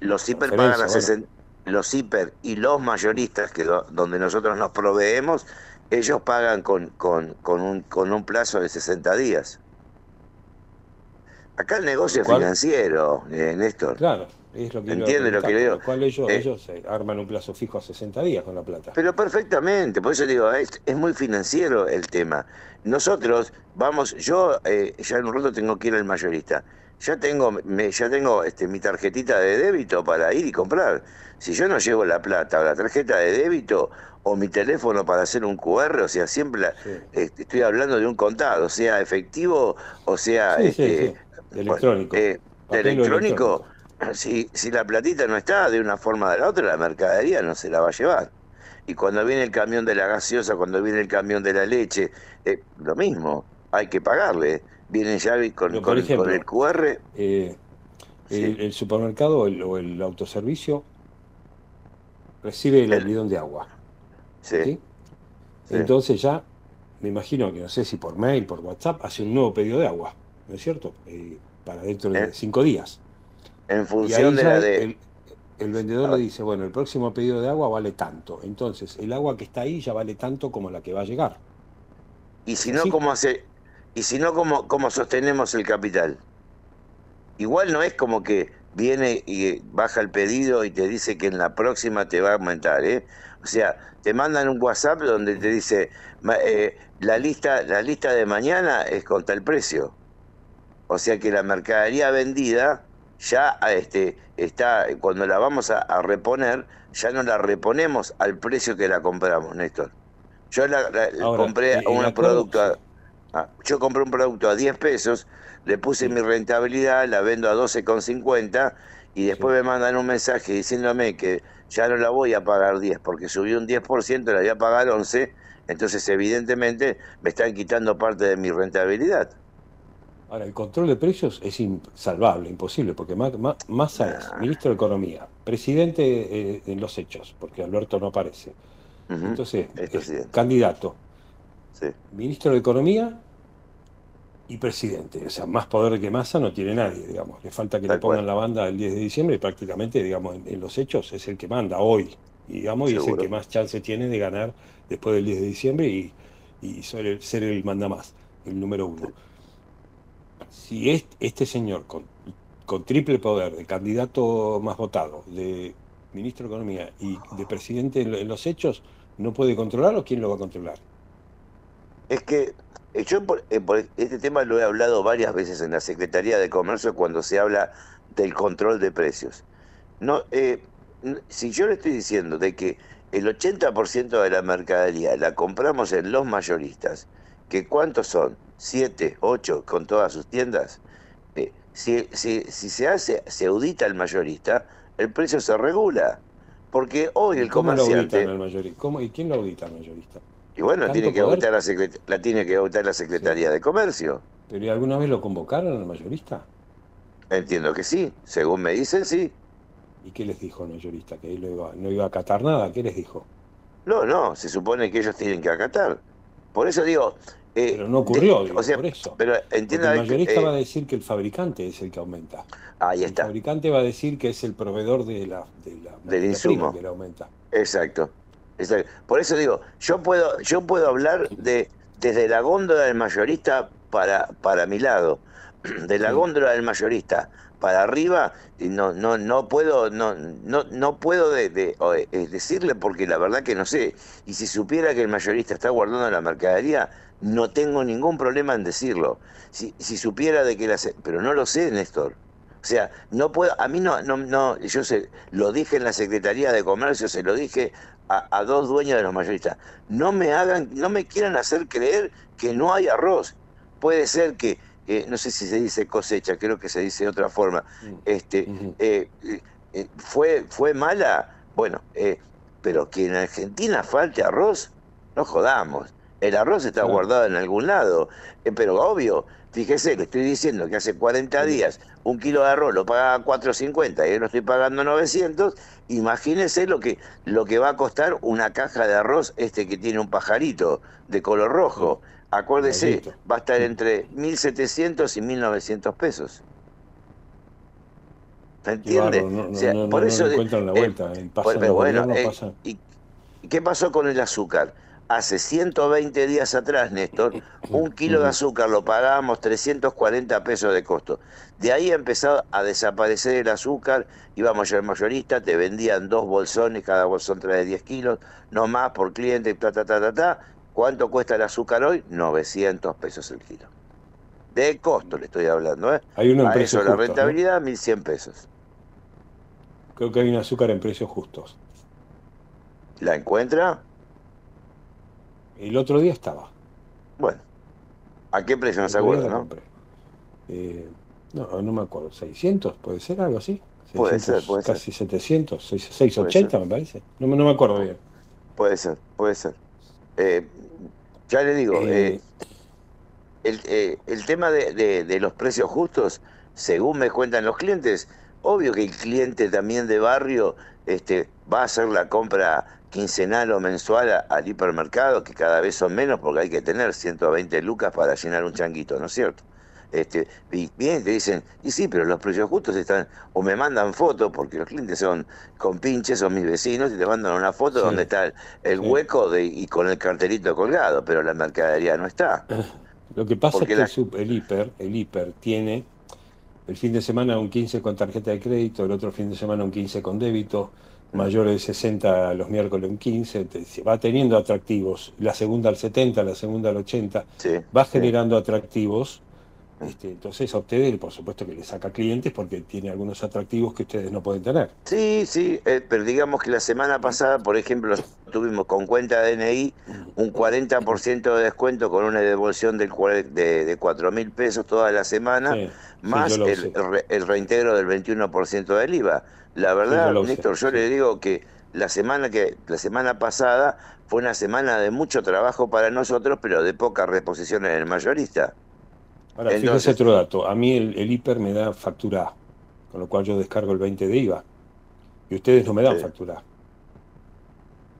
los hiper pagan a bueno. 60 los hiper y los mayoristas que do- donde nosotros nos proveemos, ellos pagan con, con, con un, con un plazo de 60 días. Acá el negocio es financiero, eh, Néstor. Claro, es lo que iba a ¿Entiende lo que digo? Lo cual ellos, Eh, ellos eh, arman un plazo fijo a 60 días con la plata. Pero perfectamente, por eso digo, es, es muy financiero el tema. Nosotros vamos, yo eh, ya en un rato tengo que ir al mayorista. Ya tengo, me, ya tengo este, mi tarjetita de débito para ir y comprar. Si yo no llevo la plata o la tarjeta de débito o mi teléfono para hacer un QR, o sea, siempre la- este, estoy hablando de un contado, sea efectivo o sea Sí, este, sí, electrónico. electrónico, si, si la platita no está de una forma o de la otra, la mercadería no se la va a llevar. Y cuando viene el camión de la gaseosa, cuando viene el camión de la leche, eh, lo mismo, hay que pagarle. Vienen ya con, Pero, con- por ejemplo, con el QR. eh, el, el supermercado o el, o el autoservicio recibe el bidón de agua. Sí. Entonces ya, me imagino que no sé si por mail, por WhatsApp, hace un nuevo pedido de agua, ¿no es cierto? Eh, para dentro de Eh. cinco días. En función de la de... el, el vendedor le dice, bueno, el próximo pedido de agua vale tanto. Entonces, el agua que está ahí ya vale tanto como la que va a llegar. Y si no, Sí. ¿cómo hace? Y si no, ¿cómo, cómo sostenemos el capital? Igual no es como que viene y baja el pedido y te dice que en la próxima te va a aumentar, ¿eh? O sea, te mandan un WhatsApp donde te dice "Ma- eh, la lista, la lista de mañana es con tal precio. O sea que la mercadería vendida ya este, está, cuando la vamos a, a reponer, ya no la reponemos al precio que la compramos, Néstor. Yo la, la- Ahora, compré un producto a, a- yo compré un producto a 10 pesos, le puse mi rentabilidad, la vendo a 12,50 y después me mandan un mensaje diciéndome que ya no la voy a pagar 10 porque subí un 10%, la voy a pagar 11, entonces evidentemente me están quitando parte de mi rentabilidad. Ahora, el control de precios es insalvable, imposible, porque Ma- Ma- Massa es ministro de Economía, presidente eh, en los hechos, porque Alberto no aparece. Entonces, es candidato, ministro de Economía y presidente. O sea, más poder que Massa no tiene nadie, digamos. Le falta que Tal le pongan cual. la banda el 10 de diciembre y prácticamente, digamos, en, en los hechos es el que manda hoy, digamos, y es el que más chance tiene de ganar después del 10 de diciembre y, y ser, el, ser el manda más, el número uno. Si es- este señor con, triple poder, de candidato más votado, de ministro de Economía y de presidente en, lo- en los hechos, no puede controlarlo, ¿quién lo va a controlar? Es que eh, yo eh, por este tema lo he hablado varias veces en la Secretaría de Comercio cuando se habla del control de precios. No, eh, si yo le estoy diciendo de que el 80% de la mercadería la compramos en los mayoristas, que cuántos son, siete, ocho, con todas sus tiendas, eh, si, si, si se hace, se audita el mayorista, el precio se regula. Porque hoy el ¿Cómo lo comerciante... auditan al mayorista? ¿Cómo- ¿Y quién lo audita al mayorista? Y bueno, ¿Tanto tiene que auditar la, secret- la tiene que auditar la Secretaría de Comercio. ¿Pero ¿y alguna vez lo convocaron al mayorista? Entiendo que sí, según me dicen, sí. ¿Y qué les dijo el mayorista? ¿Que él no iba, no iba a acatar nada? ¿Qué les dijo? No, no, se supone que ellos tienen que acatar. Por eso digo... eh, Pero no ocurrió, de- digo, o sea, por eso. Pero el mayorista eh, va a decir que el fabricante es el que aumenta. Ahí El está, fabricante va a decir que es el proveedor de la, de la del insumo. que aumenta. Exacto, exacto. Por eso digo, yo puedo, yo puedo hablar de desde la góndola del mayorista para, para mi lado, [CLEARS THROAT] de la góndola del mayorista para arriba, y no, no, no puedo, no, no, no puedo de, de- o, eh, decirle porque la verdad que no sé. Y si supiera que el mayorista está guardando la mercadería, no tengo ningún problema en decirlo. Si, si supiera de que la, se- pero no lo sé, Néstor. O sea, no puedo, a mí no, no, no, yo se, lo dije en la Secretaría de Comercio, se lo dije a, a dos dueños de los mayoristas. No me hagan, no me quieran hacer creer que no hay arroz. Puede ser que, eh, no sé si se dice cosecha, creo que se dice de otra forma. Este, eh, eh, fue, fue mala, bueno, pero que en Argentina falte arroz, no jodamos. El arroz está guardado en algún lado, Eh, pero obvio, fíjese, le estoy diciendo que hace 40 días un kilo de arroz lo pagaba 4.50 y yo lo estoy pagando 900, imagínese lo que, lo que va a costar una caja de arroz este que tiene un pajarito de color rojo. Acuérdese, va a estar entre 1.700 y 1.900 pesos. ¿Me Qué entiende? no, no, O sea, no, por eso encuentran la eh, vuelta. eh, pasan pero bueno, eh, ¿y y qué pasó con el azúcar? Hace 120 días atrás, Néstor, [LAUGHS] un kilo de azúcar lo pagábamos 340 pesos de costo. De ahí empezó a desaparecer el azúcar, íbamos al mayorista, te vendían dos bolsones, cada bolsón trae 10 kilos, no más por cliente, ta, ta, ta, ta, ta. ¿Cuánto cuesta el azúcar hoy? 900 pesos el kilo. De costo le estoy hablando, ¿eh? Hay en a eso la justo, ¿no? rentabilidad, 1.100 pesos. Creo que hay un azúcar en precios justos. ¿La encuentra? El otro día estaba. Bueno, ¿a qué precio no se acuerda, no? Eh, no, no me acuerdo. ¿600? ¿Puede ser algo así? Puede 600, ser, puede ser. Casi 700, 6- 680 me parece. No, me- no me acuerdo bien. Puede ser, puede ser. Eh, ya le digo, Eh, eh, el, el tema de, de- de los precios justos, según me cuentan los clientes, obvio que el cliente también de barrio este, va a hacer la compra quincenal o mensual al hipermercado, que cada vez son menos porque hay que tener 120 lucas para llenar un changuito, ¿no es cierto? Este, y bien, te dicen, y sí, pero los precios justos están, o me mandan fotos, porque los clientes son con pinches, son mis vecinos, y te mandan una foto donde está el, hueco de, y con el cartelito colgado, pero la mercadería no está. Lo que pasa es que el, hiper, el hiper tiene el fin de semana un 15 con tarjeta de crédito, el otro fin de semana un 15 con débito, mayores de 60 los miércoles un 15, va teniendo atractivos, la segunda al 70, la segunda al 80, va generando atractivos este, entonces a ustedes, por supuesto que le saca clientes porque tiene algunos atractivos que ustedes no pueden tener. Sí, sí, eh, pero digamos que la semana pasada, por ejemplo, tuvimos con cuenta DNI un 40% de descuento con una devolución del, de, de 4 mil pesos toda la semana, más el, reintegro del 21% del IVA. La verdad, Néstor, yo le digo que la semana que la semana pasada fue una semana de mucho trabajo para nosotros, pero de poca reposición en el mayorista. Ahora, fíjese otro dato. A mí el, hiper me da factura A, con lo cual yo descargo el 20 de IVA. Y ustedes no me dan factura A.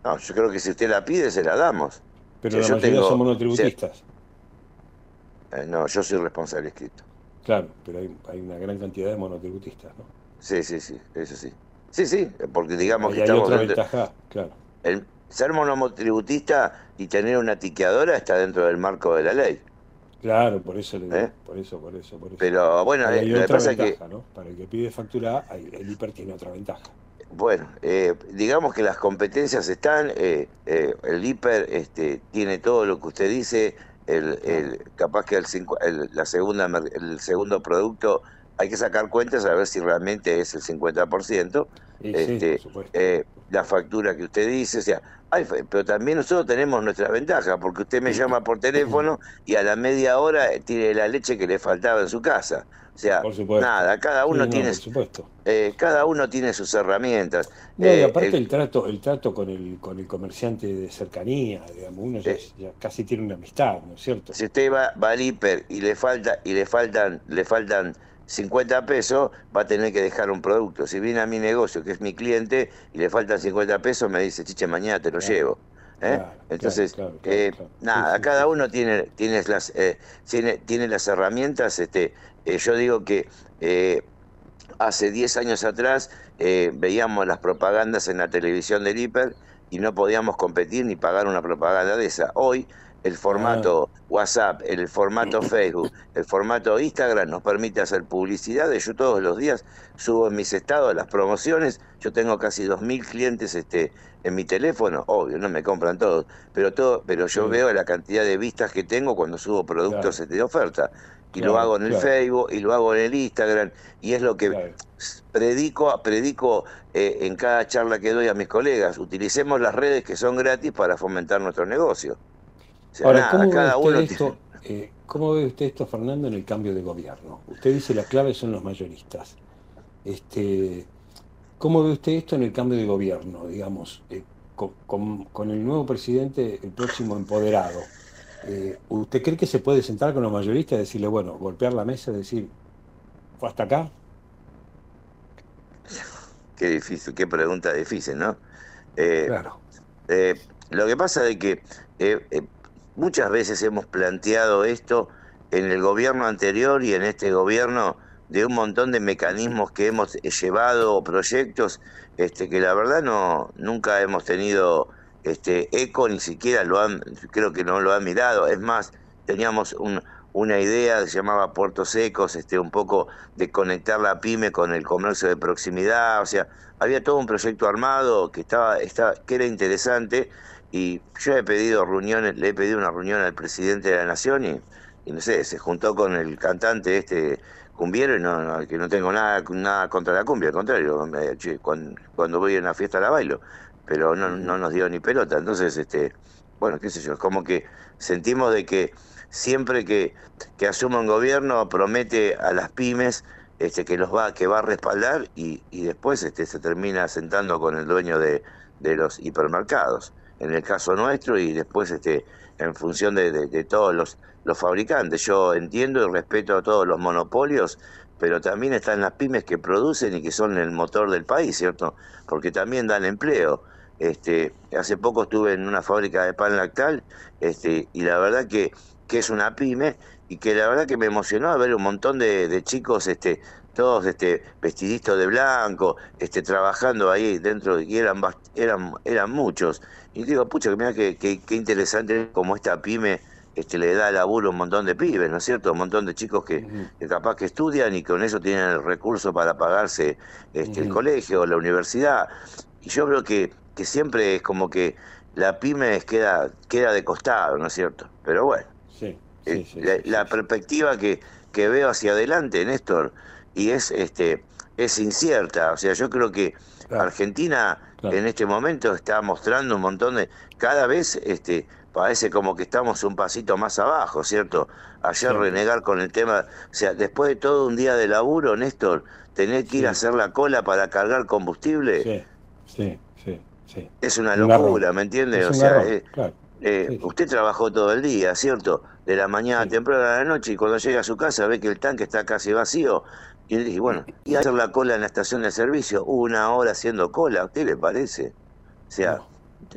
No, yo creo que si usted la pide, se la damos. Pero la mayoría son monotributistas. Eh, no, yo soy responsable escrito. Claro, pero hay, hay, una gran cantidad de monotributistas, ¿no? Sí, sí, sí, eso sí. Sí, sí, porque digamos y que hay otra ventaja, claro. El ser monotributista y tener una tiqueadora está dentro del marco de la ley. Claro, por eso le digo, ¿Eh? por eso, por eso, por eso. Pero bueno, hay eh, otra ventaja, ¿no? Para el que pide factura el hiper tiene otra ventaja. Bueno, eh, digamos que las competencias están, el hiper este, tiene todo lo que usted dice, el, capaz que el, la segunda, el segundo producto hay que sacar cuentas a ver si realmente es el 50%. este, la factura que usted dice, o sea, pero también nosotros tenemos nuestra ventaja, porque usted me llama por teléfono y a la media hora tiene la leche que le faltaba en su casa. O sea, nada, cada uno tiene eh, cada uno tiene sus herramientas. No, y eh, aparte el, trato, el trato con el con el comerciante de cercanía, digamos, uno ya, casi tiene una amistad, ¿no es cierto? Si usted va, va al hiper y le falta y le faltan le faltan 50 pesos, va a tener que dejar un producto. Si viene a mi negocio, que es mi cliente, y le faltan 50 pesos, me dice, chiche, mañana te lo llevo. ¿eh? Entonces, eh, nada, cada uno tiene, tiene, las, eh, tiene, tiene las herramientas. Este, yo digo que hace 10 años atrás veíamos las propagandas en la televisión del hiper y no podíamos competir ni pagar una propaganda de esa. Hoy el formato ah. WhatsApp, el formato Facebook, el formato Instagram nos permite hacer publicidad. Yo todos los días subo en mis estados las promociones. Yo tengo casi 2.000 clientes este, en mi teléfono. Obvio, no me compran todos, pero todo, pero yo veo la cantidad de vistas que tengo cuando subo productos este, de oferta. Y lo hago en el Facebook y lo hago en el Instagram. Y es lo que predico, predico eh, en cada charla que doy a mis colegas. Utilicemos las redes que son gratis para fomentar nuestro negocio. Ahora, eh, ¿cómo, ve usted esto, Fernando, en el cambio de gobierno? Usted dice la clave son los mayoristas. Este, ¿Cómo ve usted esto en el cambio de gobierno, digamos, eh, con, el nuevo presidente, el próximo empoderado? Eh, ¿Usted cree que se puede sentar con los mayoristas y decirle, bueno, golpear la mesa y decir, ¿fue hasta acá? Qué difícil, qué pregunta difícil, ¿no? claro. lo que pasa es que Muchas veces hemos planteado esto en el gobierno anterior y en este gobierno de un montón de mecanismos que hemos llevado, proyectos este, que la verdad no nunca hemos tenido este eco, ni siquiera lo han, creo que no lo han mirado. Es más, teníamos una idea que se llamaba Puertos Secos, este, un poco de conectar la pyme con el comercio de proximidad, o sea, había todo un proyecto armado que estaba, estaba que era interesante y yo he pedido reuniones, le he pedido una reunión al presidente de la nación y, no sé, se juntó con el cantante este cumbiero y no, que no tengo nada, nada contra la cumbia, al contrario, cuando, voy a una fiesta la bailo, pero no, no nos dio ni pelota. Entonces, este, bueno, qué sé yo, es como que sentimos de que siempre que, que asuma un gobierno promete a las pymes este, que los va, que va a respaldar y, y después este, se termina sentando con el dueño de, de los hipermercados en el caso nuestro y después este en función de, todos los, los fabricantes. Yo entiendo y respeto a todos los monopolios, pero también están las pymes que producen y que son el motor del país, ¿cierto? Porque también dan empleo. Este, hace poco estuve en una fábrica de pan lactal este, y la verdad que, que es una pyme y que la verdad que me emocionó ver un montón de, de chicos este, todos este, vestiditos de blanco, este, trabajando ahí dentro, y eran, eran, eran muchos. Y digo, pucha, que mira qué, qué, interesante como esta pyme este, le da laburo a un montón de pibes, ¿no es cierto? Un montón de chicos que, capaz que estudian y con eso tienen el recurso para pagarse este, el colegio o la universidad. Y yo creo que, que siempre es como que la pyme queda, queda de costado, ¿no es cierto? Pero bueno, eh, la, perspectiva que, que veo hacia adelante, Néstor, y es este es incierta. O sea, yo creo que Argentina en este momento está mostrando un montón de cada vez este parece como que estamos un pasito más abajo, ¿cierto? Ayer renegar con el tema, o sea, después de todo un día de laburo, Néstor, tener que ir a hacer la cola para cargar combustible. Sí, sí, sí. Es una locura, ¿me entiende? o sea, eh, eh, usted trabajó todo el día, ¿cierto? De la mañana temprano a la noche y cuando llega a su casa ve que el tanque está casi vacío y le dije, bueno, y hacer la cola en la estación de servicio, una hora haciendo cola, ¿a usted le parece? O sea,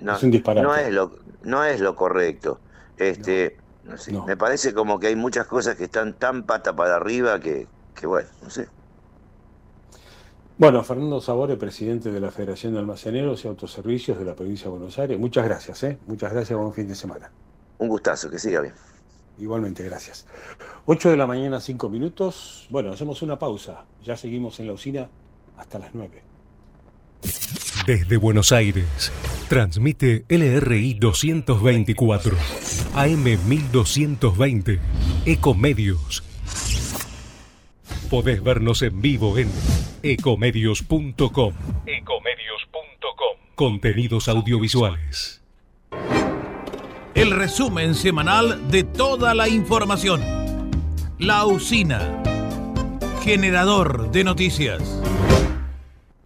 no, es, no es, lo, no es lo correcto. Este, Me parece como que hay muchas cosas que están tan pata para arriba que, que bueno, no sé. Bueno, Fernando Sabore, presidente de la Federación de Almaceneros y Autoservicios de la provincia de Buenos Aires, muchas gracias, ¿eh? Muchas gracias, buen fin de semana. Un gustazo, que siga bien. Igualmente, gracias. 8 de la mañana, 5 minutos. Bueno, hacemos una pausa. Ya seguimos en la usina hasta las 9. Desde Buenos Aires, transmite LRI 224, AM 1220, Ecomedios. Podés vernos en vivo en ecomedios.com. Ecomedios.com. Contenidos audiovisuales el resumen semanal de toda la información. La usina, generador de noticias.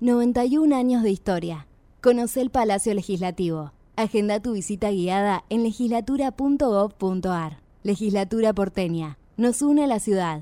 91 años de historia. Conoce el Palacio Legislativo. Agenda tu visita guiada en legislatura.gov.ar. Legislatura porteña. Nos une a la ciudad.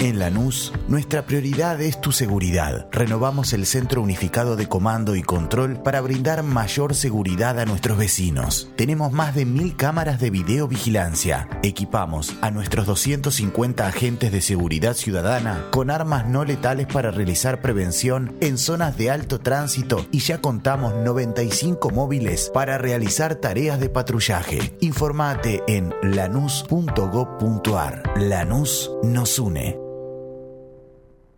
En Lanús, nuestra prioridad es tu seguridad. Renovamos el Centro Unificado de Comando y Control para brindar mayor seguridad a nuestros vecinos. Tenemos más de mil cámaras de videovigilancia. Equipamos a nuestros 250 agentes de seguridad ciudadana con armas no letales para realizar prevención en zonas de alto tránsito y ya contamos 95 móviles para realizar tareas de patrullaje. Informate en lanús.gov.ar. Lanús nos une.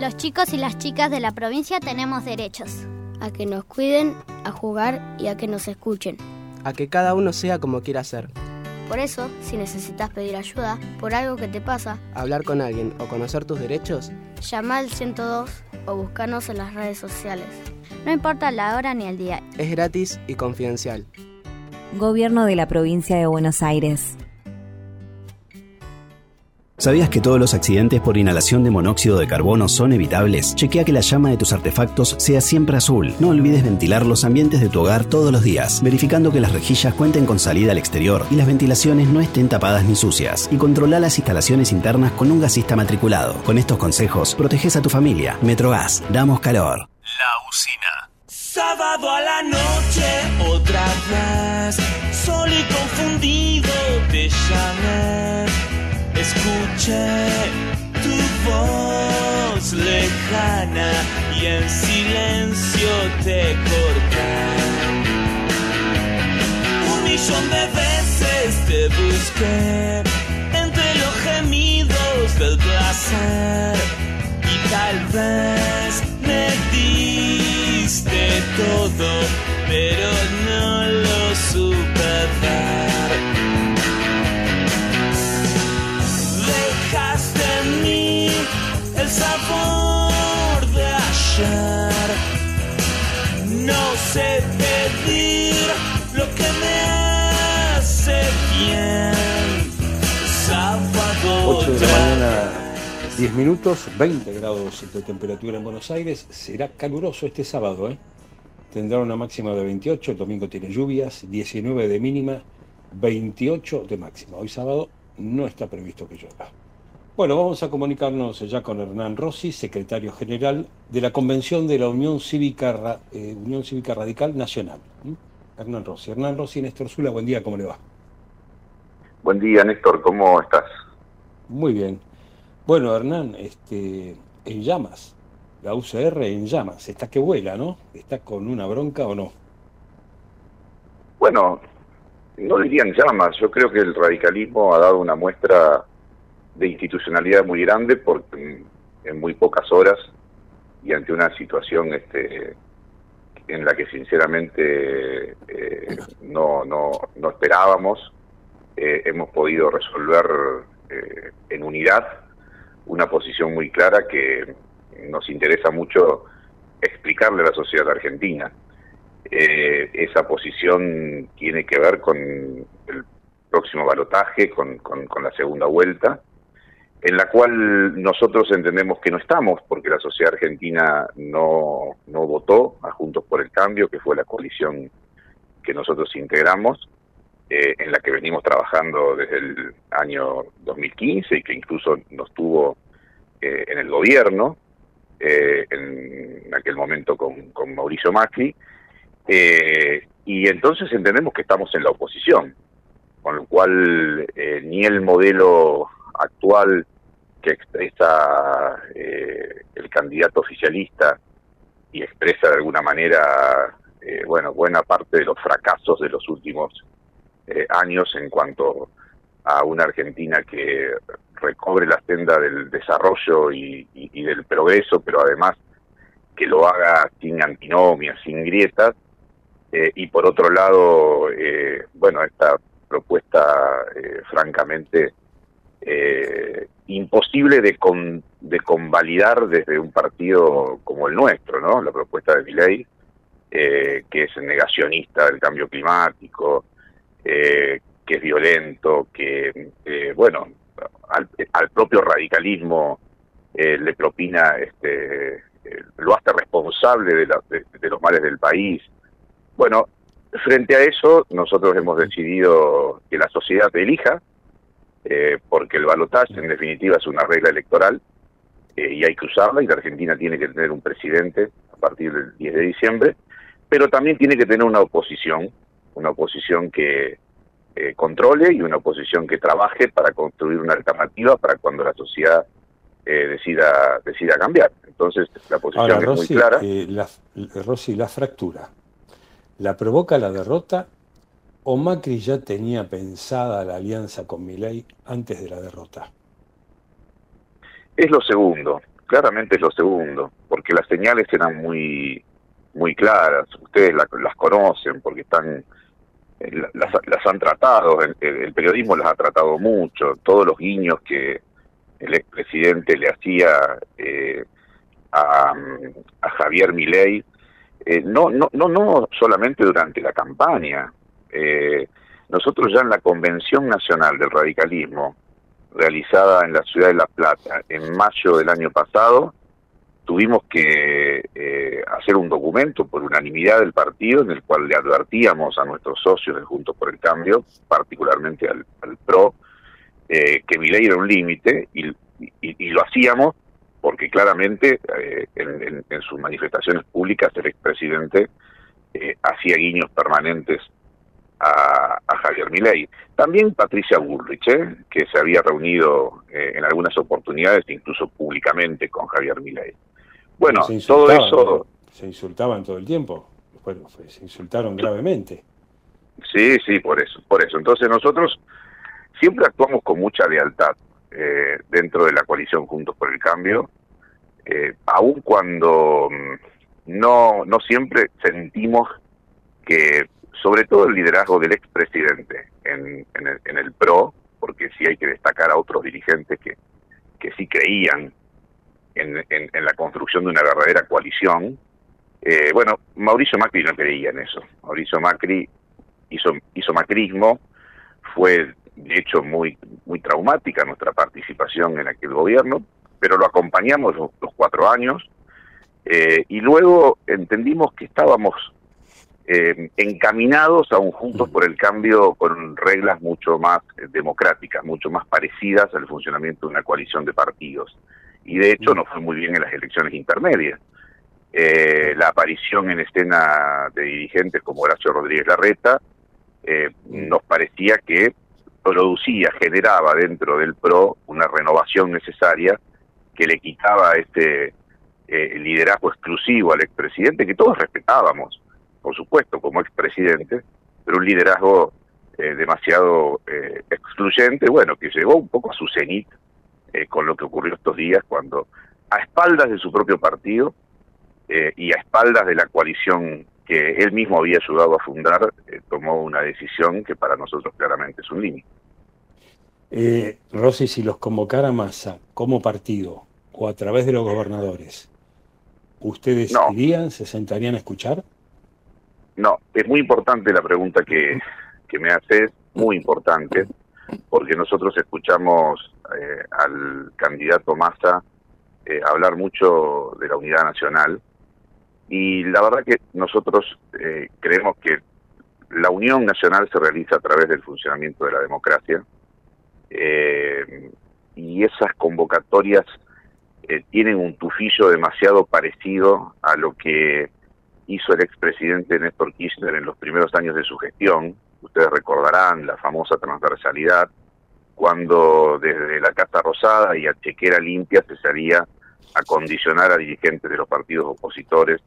Los chicos y las chicas de la provincia tenemos derechos. A que nos cuiden, a jugar y a que nos escuchen. A que cada uno sea como quiera ser. Por eso, si necesitas pedir ayuda por algo que te pasa, hablar con alguien o conocer tus derechos, llama al 102 o búscanos en las redes sociales. No importa la hora ni el día. Es gratis y confidencial. Gobierno de la provincia de Buenos Aires. ¿Sabías que todos los accidentes por inhalación de monóxido de carbono son evitables? Chequea que la llama de tus artefactos sea siempre azul. No olvides ventilar los ambientes de tu hogar todos los días, verificando que las rejillas cuenten con salida al exterior y las ventilaciones no estén tapadas ni sucias. Y controla las instalaciones internas con un gasista matriculado. Con estos consejos, proteges a tu familia. Metrogas, damos calor. La usina. Sábado a la noche, otra vez, sol y confundido, te llamé, escuché tu voz lejana y en silencio te corté. Un millón de veces te busqué entre los gemidos del placer y tal vez me diste todo, pero no lo supe sabor de ayer. No sé pedir lo que me hace bien. Sábado 8 de la mañana, 10 minutos, 20 grados de temperatura en Buenos Aires. Será caluroso este sábado, ¿eh? Tendrá una máxima de 28, el domingo tiene lluvias, 19 de mínima, 28 de máxima. Hoy sábado no está previsto que llueva. Bueno, vamos a comunicarnos ya con Hernán Rossi, secretario general de la Convención de la Unión Cívica, eh, Unión Cívica Radical Nacional. ¿m? Hernán Rossi. Hernán Rossi, Néstor Zula, buen día, ¿cómo le va? Buen día, Néstor, ¿cómo estás? Muy bien. Bueno, Hernán, este, en llamas, la UCR en llamas, está que vuela, ¿no? ¿Está con una bronca o no? Bueno, no dirían llamas, yo creo que el radicalismo ha dado una muestra de institucionalidad muy grande porque en muy pocas horas y ante una situación este, en la que sinceramente eh, no, no, no esperábamos, eh, hemos podido resolver eh, en unidad una posición muy clara que nos interesa mucho explicarle a la sociedad argentina. Eh, esa posición tiene que ver con el próximo balotaje, con, con- con la segunda vuelta, en la cual nosotros entendemos que no estamos, porque la sociedad argentina no, no votó a Juntos por el Cambio, que fue la coalición que nosotros integramos, eh, en la que venimos trabajando desde el año 2015 y que incluso nos tuvo eh, en el gobierno, eh, en aquel momento con, con Mauricio Macri, eh, y entonces entendemos que estamos en la oposición, con lo cual eh, ni el modelo actual que expresa eh, el candidato oficialista y expresa de alguna manera, eh, bueno, buena parte de los fracasos de los últimos eh, años en cuanto a una Argentina que recobre la senda del desarrollo y, del progreso, pero además que lo haga sin antinomias, sin grietas, y por otro lado, eh, bueno, esta propuesta francamente eh, imposible de, de convalidar desde un partido como el nuestro, ¿no? La propuesta de Milei, eh, que es negacionista del cambio climático, eh, que es violento, que, eh, bueno, al, propio radicalismo le propina, este, lo hace responsable de, la- de los males del país. Bueno, frente a eso, nosotros hemos decidido que la sociedad elija, eh, porque el balotaje en definitiva es una regla electoral eh, y hay que usarla y la Argentina tiene que tener un presidente a partir del 10 de diciembre, pero también tiene que tener una oposición, una oposición que eh, controle y una oposición que trabaje para construir una alternativa para cuando la sociedad eh, decida decida cambiar. Entonces la posición Ahora, es Rossi, muy clara. eh, la, Rossi, la fractura, ¿la provoca la derrota o Macri ya tenía pensada la alianza con Milei antes de la derrota? Es lo segundo, claramente es lo segundo, porque las señales eran muy muy claras, ustedes la- las conocen porque están eh, la- las, las han tratado, el periodismo las ha tratado mucho, todos los guiños que el expresidente le hacía eh, a, a Javier Milei, eh, no, no, no, no solamente durante la campaña, eh, nosotros ya en la Convención Nacional del Radicalismo, realizada en la ciudad de La Plata en mayo del año pasado, tuvimos que eh, hacer un documento por unanimidad del partido en el cual le advertíamos a nuestros socios de Juntos por el Cambio, particularmente al, PRO, eh, que mi ley era un límite y, lo hacíamos porque claramente eh, en, en- en sus manifestaciones públicas el expresidente eh, hacía guiños permanentes a, Javier Milei. También Patricia Bullrich, ¿eh? que se había reunido eh, en algunas oportunidades, incluso públicamente, con Javier Milei. Bueno, todo eso... Se insultaban todo el tiempo, bueno, se insultaron gravemente. Sí, sí, por eso, por eso. Entonces nosotros siempre actuamos con mucha lealtad eh, dentro de la coalición Juntos por el Cambio, eh, aun cuando mm, no, no siempre sentimos que, sobre todo el liderazgo del expresidente en, en, el, en el PRO, porque sí hay que destacar a otros dirigentes que, que sí creían en, en, la construcción de una verdadera coalición. Eh, bueno, Mauricio Macri no creía en eso. Mauricio Macri hizo, hizo macrismo, fue de hecho muy, muy traumática nuestra participación en aquel gobierno, pero lo acompañamos los, cuatro años eh, y luego entendimos que estábamos eh, encaminados a un Juntos por el Cambio con reglas mucho más eh, democráticas, mucho más parecidas al funcionamiento de una coalición de partidos. Y de hecho nos fue muy bien en las elecciones intermedias. la aparición en escena de dirigentes como Horacio Rodríguez Larreta nos parecía que producía, generaba dentro del PRO una renovación necesaria que le quitaba este eh, liderazgo exclusivo al expresidente, que todos respetábamos, por supuesto, como expresidente, pero un liderazgo eh, demasiado eh, excluyente, bueno, que llegó un poco a su cenit con lo que ocurrió estos días, cuando a espaldas de su propio partido y a espaldas de la coalición que él mismo había ayudado a fundar, tomó una decisión que para nosotros claramente es un límite. Eh, Rossi, si los convocara Massa como partido o a través de los gobernadores, ¿ustedes irían, se sentarían a escuchar? No, es muy importante la pregunta que, que me haces, muy importante, porque nosotros escuchamos eh, al candidato Massa eh, hablar mucho de la unidad nacional y la verdad que nosotros eh, creemos que la unión nacional se realiza a través del funcionamiento de la democracia, eh, y esas convocatorias tienen un tufillo demasiado parecido a lo que hizo el expresidente Néstor Kirchner en los primeros años de su gestión. Ustedes recordarán la famosa transversalidad, cuando desde la Casa Rosada y a Chequera Limpia se salía a condicionar a dirigentes de los partidos opositores,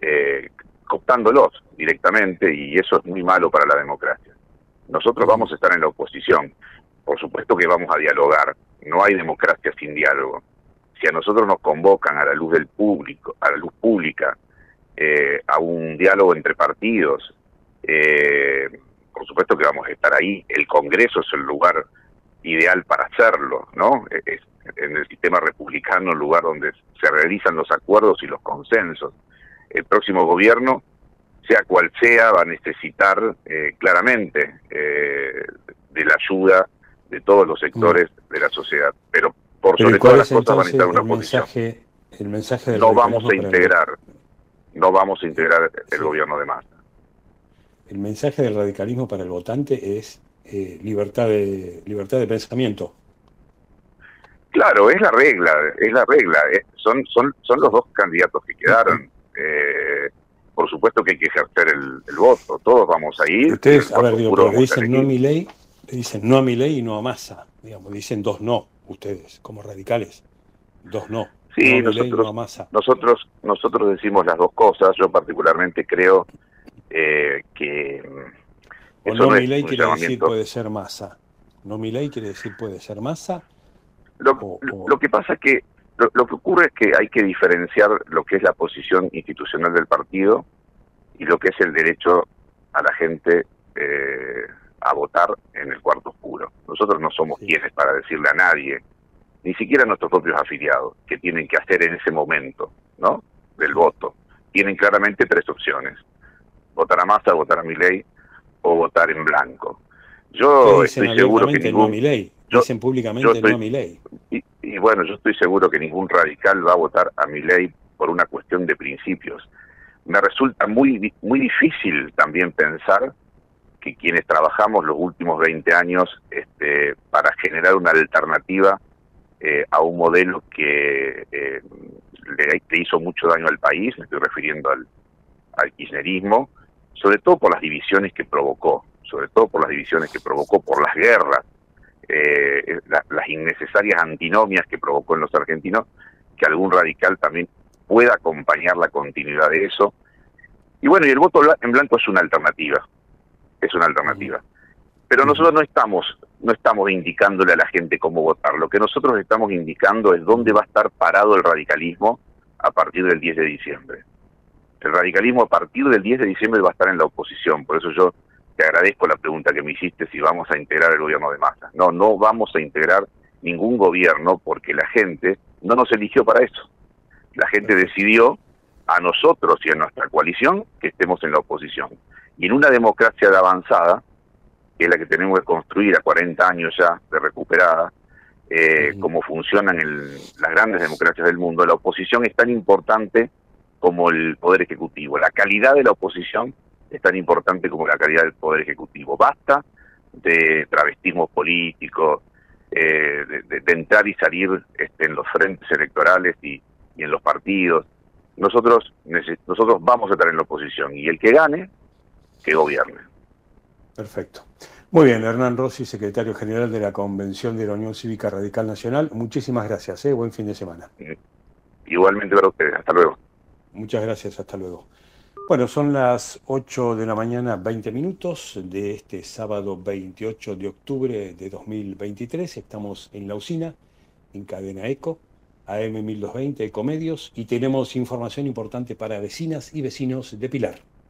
eh, cooptándolos directamente, y eso es muy malo para la democracia. Nosotros vamos a estar en la oposición por supuesto que vamos a dialogar. No hay democracia sin diálogo. Si a nosotros nos convocan a la luz del público, a la luz pública, eh, a un diálogo entre partidos, eh, por supuesto que vamos a estar ahí. El Congreso es el lugar ideal para hacerlo, ¿no? Es en el sistema republicano el lugar donde se realizan los acuerdos y los consensos. El próximo gobierno, sea cual sea, va a necesitar eh, claramente de la ayuda de todos los sectores de la sociedad. Pero por sobre todas las cosas van a necesitar una el Mensaje, el mensaje del no vamos a integrar, no vamos a integrar el gobierno de masa. El mensaje del radicalismo para el votante es eh, libertad de libertad de pensamiento. Claro, es la regla, es la regla. Eh, son son son los dos candidatos que quedaron. Eh, por supuesto que hay que ejercer el, voto. Todos vamos a ir. Ustedes, a ver, digo, dicen no mi ley, dicen no a mi ley y no a Massa, digamos, dicen dos no, ustedes, como radicales, dos no. Sí, nosotros, nosotros, nosotros decimos las dos cosas, yo particularmente creo eh, que... O no, mi ley quiere decir puede ser masa. No mi ley quiere decir puede ser masa. Lo, lo que pasa es que lo, que ocurre es que hay que diferenciar lo que es la posición institucional del partido y lo que es el derecho a la gente eh, a votar en el cuarto oscuro. Nosotros no somos quienes para decirle a nadie, ni siquiera nuestros propios afiliados, que tienen que hacer en ese momento, ¿no? Del voto. Tienen claramente tres opciones: votar a Massa, votar a mi ley o votar en blanco. Yo estoy seguro que ningún. No ley. Dicen públicamente no a mi ley. Y, y, bueno, yo estoy seguro que ningún radical va a votar a mi ley por una cuestión de principios. Me resulta muy, muy difícil también pensar que quienes trabajamos los últimos 20 años este, para generar una alternativa eh, a un modelo que eh, le, hizo mucho daño al país, me estoy refiriendo al, kirchnerismo, sobre todo por las divisiones que provocó, sobre todo por las divisiones que provocó, por las guerras, eh, las innecesarias antinomias que provocó en los argentinos, que algún radical también pueda acompañar la continuidad de eso. Y bueno, y el voto en blanco es una alternativa, es una alternativa. Pero nosotros no estamos, no estamos indicándole a la gente cómo votar. Lo que nosotros estamos indicando es dónde va a estar parado el radicalismo a partir del 10 de diciembre. El radicalismo a partir del 10 de diciembre va a estar en la oposición. Por eso yo te agradezco la pregunta que me hiciste si vamos a integrar el gobierno de masa. No, no vamos a integrar ningún gobierno porque la gente no nos eligió para eso. La gente decidió a nosotros y a nuestra coalición que estemos en la oposición. Y en una democracia de avanzada, que es la que tenemos que construir a 40 años ya de recuperada, eh, como funcionan las grandes democracias del mundo, la oposición es tan importante como el poder ejecutivo. La calidad de la oposición es tan importante como la calidad del poder ejecutivo. Basta de travestismos políticos, eh, de, entrar y salir este, en los frentes electorales y, en los partidos. Nosotros, nosotros vamos a estar en la oposición y el que gane, que gobierne. Perfecto. Muy bien, Hernán Rossi, secretario general de la Convención de la Unión Cívica Radical Nacional. Muchísimas gracias, ¿eh? buen fin de semana. Igualmente para ustedes, hasta luego. Muchas gracias, hasta luego. Bueno, son las 8 de la mañana, 20 minutos de este sábado 28 de octubre de 2023. Estamos en la usina, en cadena ECO, AM 1220 Ecomedios, y tenemos información importante para vecinas y vecinos de Pilar.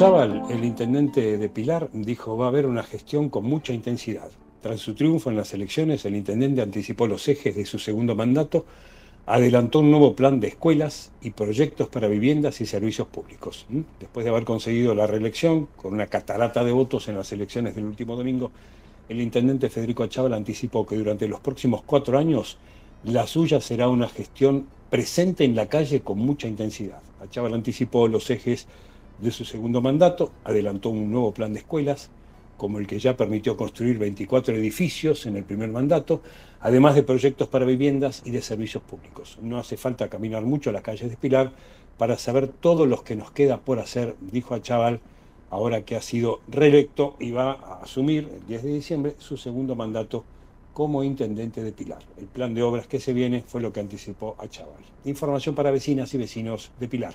Chaval, el intendente de Pilar, dijo va a haber una gestión con mucha intensidad. Tras su triunfo en las elecciones, el intendente anticipó los ejes de su segundo mandato, adelantó un nuevo plan de escuelas y proyectos para viviendas y servicios públicos. Después de haber conseguido la reelección con una catarata de votos en las elecciones del último domingo, el intendente Federico Achával anticipó que durante los próximos cuatro años la suya será una gestión presente en la calle con mucha intensidad. Achával anticipó los ejes de su segundo mandato, adelantó un nuevo plan de escuelas, como el que ya permitió construir 24 edificios en el primer mandato, además de proyectos para viviendas y de servicios públicos. No hace falta caminar mucho a las calles de Pilar para saber todo lo que nos queda por hacer, dijo a Chaval, ahora que ha sido reelecto y va a asumir el 10 de diciembre su segundo mandato como intendente de Pilar. El plan de obras que se viene fue lo que anticipó a Chaval. Información para vecinas y vecinos de Pilar.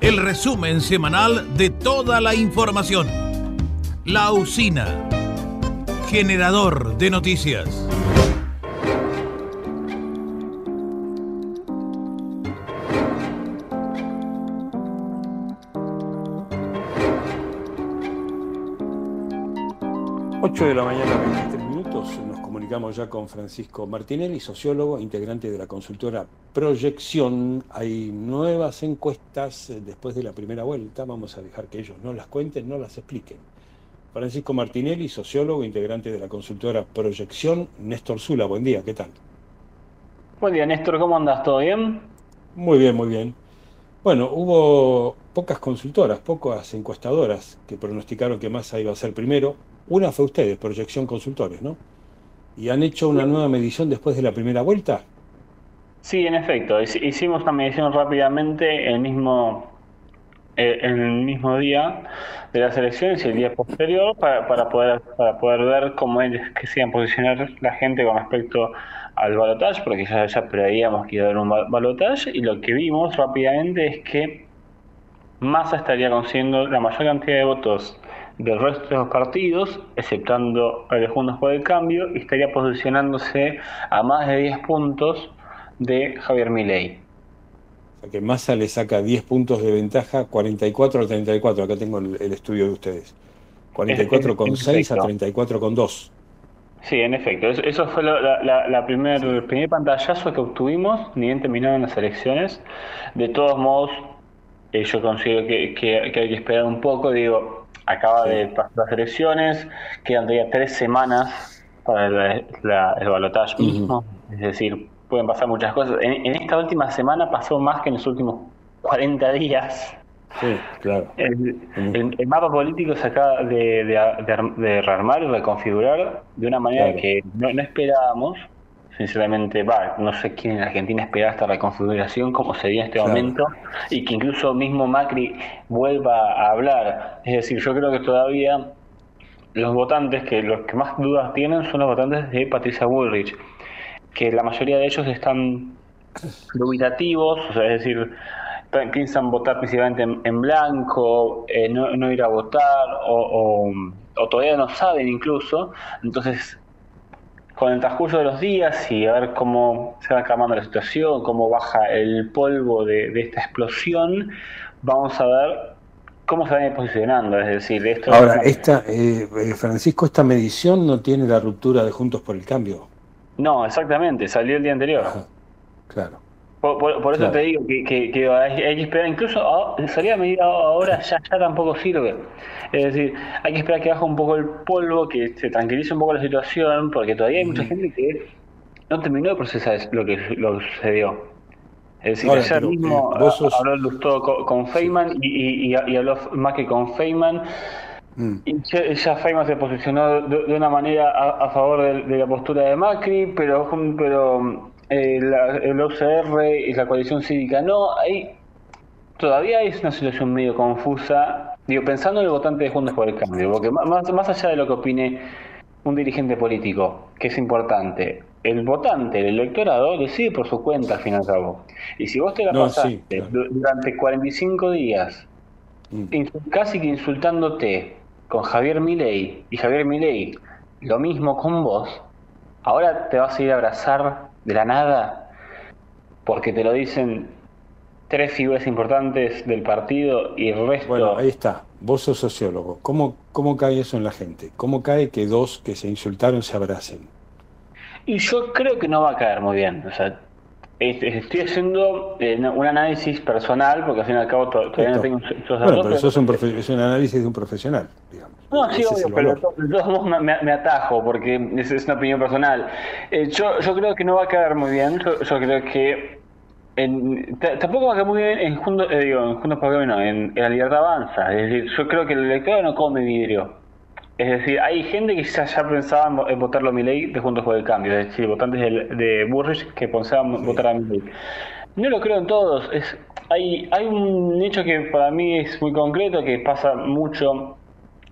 el resumen semanal de toda la información. La usina, generador de noticias. Ocho de la mañana, 23 minutos comunicamos ya con Francisco Martinelli, sociólogo, integrante de la consultora Proyección. Hay nuevas encuestas eh, después de la primera vuelta. Vamos a dejar que ellos no las cuenten, no las expliquen. Francisco Martinelli, sociólogo, integrante de la consultora Proyección. Néstor Zula, buen día, ¿qué tal? Buen día, Néstor, ¿cómo andas? ¿Todo bien? Muy bien, muy bien. Bueno, hubo pocas consultoras, pocas encuestadoras que pronosticaron que Massa iba a ser primero. Una fue ustedes, Proyección Consultores, ¿no? ¿Y han hecho una nueva medición después de la primera vuelta? Sí, en efecto. Hicimos una medición rápidamente el mismo eh, el mismo día de las elecciones y el día posterior para, para poder para poder ver cómo es que se iban a posicionar la gente con respecto al balotaje, porque ya, ya preveíamos que iba a haber un balotaje y lo que vimos rápidamente es que Massa estaría consiguiendo la mayor cantidad de votos del resto de los partidos, exceptando el Juntos por el Cambio, y estaría posicionándose a más de 10 puntos de Javier Milei. O sea que Massa le saca 10 puntos de ventaja, 44 a 34. Acá tengo el, el estudio de ustedes. 44 con 6 a 34 con 2. Sí, en efecto. Eso, eso fue la, la, la primer, el primer pantallazo que obtuvimos, ni bien terminaron las elecciones. De todos modos, eh, yo considero que, que, que hay que esperar un poco. Digo, acaba de pasar las elecciones, quedan todavía tres semanas para la- la- el balotaje mismo. Es decir, pueden pasar muchas cosas. En, en esta última semana pasó más que en los últimos 40 días. Sí, claro. El, el- el mapa político se acaba de, de, de ar- de rearmar y reconfigurar de una manera Claro. que no, no esperábamos. Sinceramente, va, no sé quién en Argentina esperaba esta reconfiguración como se dio en este Claro. momento y que incluso mismo Macri vuelva a hablar. Es decir, yo creo que todavía los votantes que los que más dudas tienen son los votantes de Patricia Bullrich, que la mayoría de ellos están dubitativos, o sea, es decir, pi- piensan votar principalmente en, en blanco, eh, no, no ir a votar, o, o- o todavía no saben incluso. Entonces, con el transcurso de los días y a ver cómo se va calmando la situación, cómo baja el polvo de, de esta explosión, vamos a ver cómo se van posicionando. Es decir, esto Ahora, esta, eh, eh, Francisco, esta medición no tiene la ruptura de Juntos por el Cambio. No, exactamente, salió el día anterior. Claro. Por, por- por eso Claro. te digo que, que- que hay, que esperar, incluso a- salir a medida ahora ya, ya tampoco sirve. Es decir, hay que esperar que baje un poco el polvo, que se tranquilice un poco la situación, porque todavía hay mucha gente que no terminó de procesar lo que, lo que sucedió. Es decir, Ahora, ayer pero, mismo eh, sos- habló Lustó con, con Feynman y, y- y- y habló más que con Feynman. Mm. Y ya, ya Feynman se posicionó de, de una manera a, a favor de, de la postura de Macri, pero, pero eh, la- el OCR y la coalición cívica no. Ahí todavía es una situación medio confusa. Digo, pensando en el votante de Juntos por el Cambio, porque más, más allá de lo que opine un dirigente político, que es importante, el votante, el electorado, decide por su cuenta al fin y al cabo. Y si vos te la No, pasaste sí, du- durante 45 días insu- casi que insultándote con Javier Milei y Javier Milei lo mismo con vos, ahora te vas a ir a abrazar de la nada porque te lo dicen tres figuras importantes del partido y el resto... Bueno, ahí está. Vos sos sociólogo. ¿Cómo, ¿Cómo cae eso en la gente? ¿Cómo cae que dos que se insultaron se abracen? Y yo creo que no va a caer muy bien. O sea, estoy haciendo eh, un análisis personal porque al fin y al cabo to- todavía no tengo datos. Bueno, pero eso es un, profe- es un análisis de un profesional. No, sí, obvio, pero de todos modos me, atajo porque es, es una opinión personal. Eh, yo, yo creo que no va a quedar muy bien. Yo, yo creo que en- tampoco va a quedar muy bien en Juntos, eh, digo, en Juntos no, en, en la Libertad Avanza. Es decir, yo creo que el electorado no come vidrio. Es decir, hay gente que ya, ya pensaba en vo- en votarlo a Milei de Juntos por el Cambio, es decir, votantes del- de Burrich que pensaban votar a Milei. No lo creo en todos. Es, hay, hay un hecho que para mí es muy concreto, que pasa mucho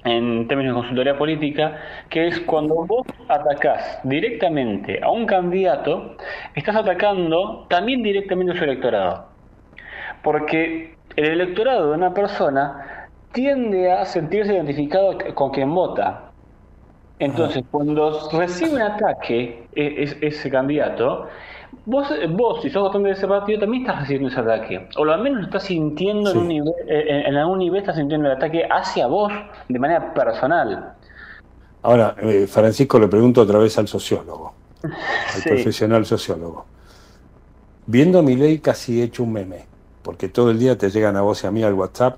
en términos de consultoría política, que es cuando vos atacás directamente a un candidato, estás atacando también directamente a su electorado. Porque el electorado de una persona tiende a sentirse identificado con quien vota. Entonces, cuando recibe un ataque e- es- ese candidato, vos, vos, si sos votante de ese partido, también estás recibiendo ese ataque. O lo menos lo estás sintiendo en, un nivel, eh, en, en algún nivel, estás sintiendo el ataque hacia vos de manera personal. Ahora, eh, Francisco, le pregunto otra vez al sociólogo, al Sí. profesional sociólogo. Viendo a mi ley casi hecho un meme, porque todo el día te llegan a vos y a mí al WhatsApp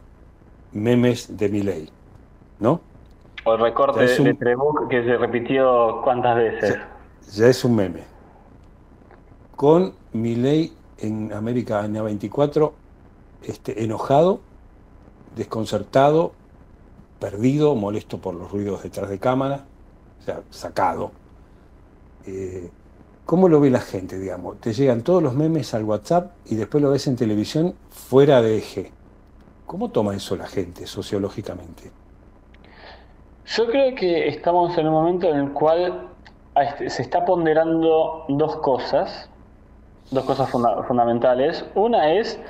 memes de mi ley, ¿no? O el recorte un- de Trebuch que se repitió cuántas veces. Ya es un meme. Con mi ley en América en A24, este, enojado, desconcertado, perdido, molesto por los ruidos detrás de cámara, o sea, sacado. Eh, ¿Cómo lo ve la gente, digamos? Te llegan todos los memes al WhatsApp y después lo ves en televisión fuera de eje. ¿Cómo toma eso la gente sociológicamente? Yo creo que estamos en un momento en el cual este, se está ponderando dos cosas, dos cosas fundamentales. Una es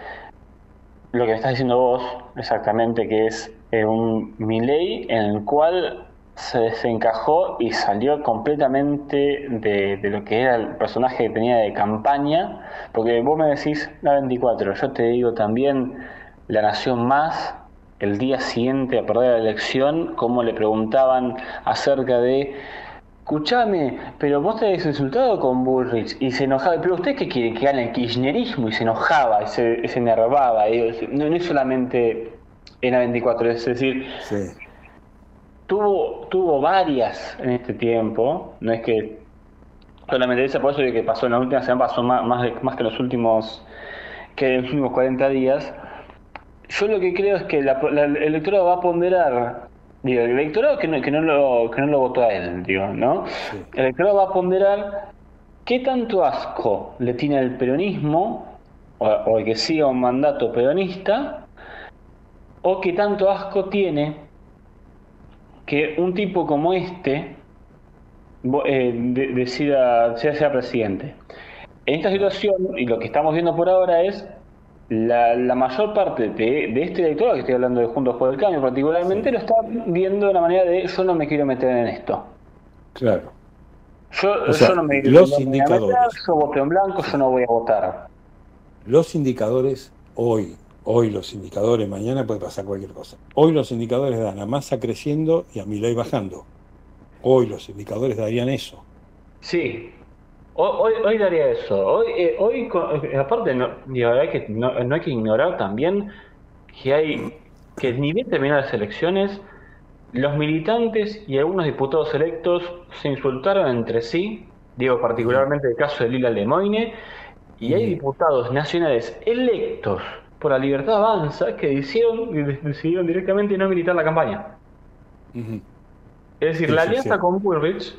lo que me estás diciendo vos exactamente, que es eh, un Miley en el cual se desencajó y salió completamente de, lo que era el personaje que tenía de campaña, porque vos me decís la 24, yo te digo también La Nación Más, el día siguiente a perder la elección, como le preguntaban acerca de escúchame, pero vos te habéis insultado con Bullrich y se enojaba, pero usted qué quiere que gane el kirchnerismo y se enojaba y se, se enervaba, no, no, es solamente en la 24, es decir, tuvo, tuvo varias en este tiempo, no es que solamente esa, por eso de que pasó en la última semana, pasó más, más, más que los últimos que en los últimos 40 días. Yo lo que creo es que la, la, el electorado va a ponderar Digo, el electorado que no, que no, lo, que no lo votó a él, digo, ¿no? El electorado va a ponderar qué tanto asco le tiene al peronismo, o, o el que siga un mandato peronista, o qué tanto asco tiene que un tipo como este eh, de, decida, sea, sea presidente. En esta situación, y lo que estamos viendo por ahora es la, la, mayor parte de, de, este electorado, que estoy hablando de Juntos por el Cambio particularmente, lo está viendo de la manera de yo no me quiero meter en esto. Claro. Yo, O sea, yo no me, los me voy a meter, indicadores. yo voto en blanco, yo no voy a votar. Los indicadores hoy, hoy los indicadores, mañana puede pasar cualquier cosa. Hoy los indicadores dan a Massa creciendo y a Milei bajando. Hoy los indicadores darían eso. Sí, hoy, daría eso. Hoy, eh, hoy eh, aparte, no, digo, hay que, no, no hay que ignorar también que hay que ni bien terminaron las elecciones, los militantes y algunos diputados electos se insultaron entre sí, digo particularmente el caso de Lila Lemoine, y hay diputados nacionales electos por la libertad avanza que decidieron, [LAUGHS] decidieron directamente no militar la campaña. Es decir, Sí, la sí, alianza sí. con Bullrich,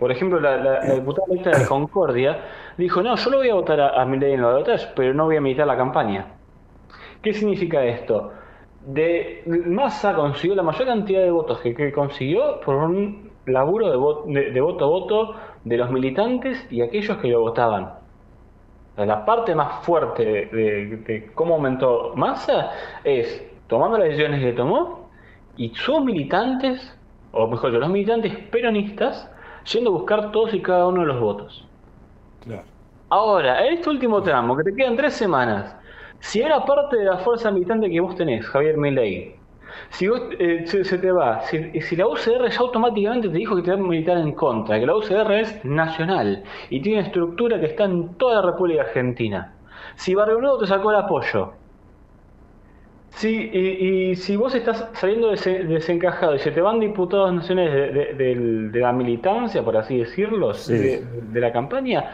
por ejemplo, la, diputada de Concordia, dijo, no, yo lo voy a votar a, a Milei en pero no voy a militar la campaña. ¿Qué significa esto? De Massa consiguió la mayor cantidad de votos que, consiguió por un laburo de, vo- de- de voto a voto de los militantes y aquellos que lo votaban. La parte más fuerte de- de cómo aumentó Massa es tomando las decisiones que tomó y sus militantes, o mejor dicho, los militantes peronistas, yendo a buscar todos y cada uno de los votos. Claro. Ahora, en este último tramo, que te quedan tres semanas, si era parte de la fuerza militante que vos tenés, Javier Milei, si vos, eh, se, se te va, si, si la UCR ya automáticamente te dijo que te va a militar en contra, que la UCR es nacional y tiene estructura que está en toda la República Argentina, si Barrio Nuevo te sacó el apoyo, si, y, y si vos estás saliendo dese- desencajado y se te van diputados nacionales de, de- del- de la militancia, por así decirlo, Sí. de, la campaña,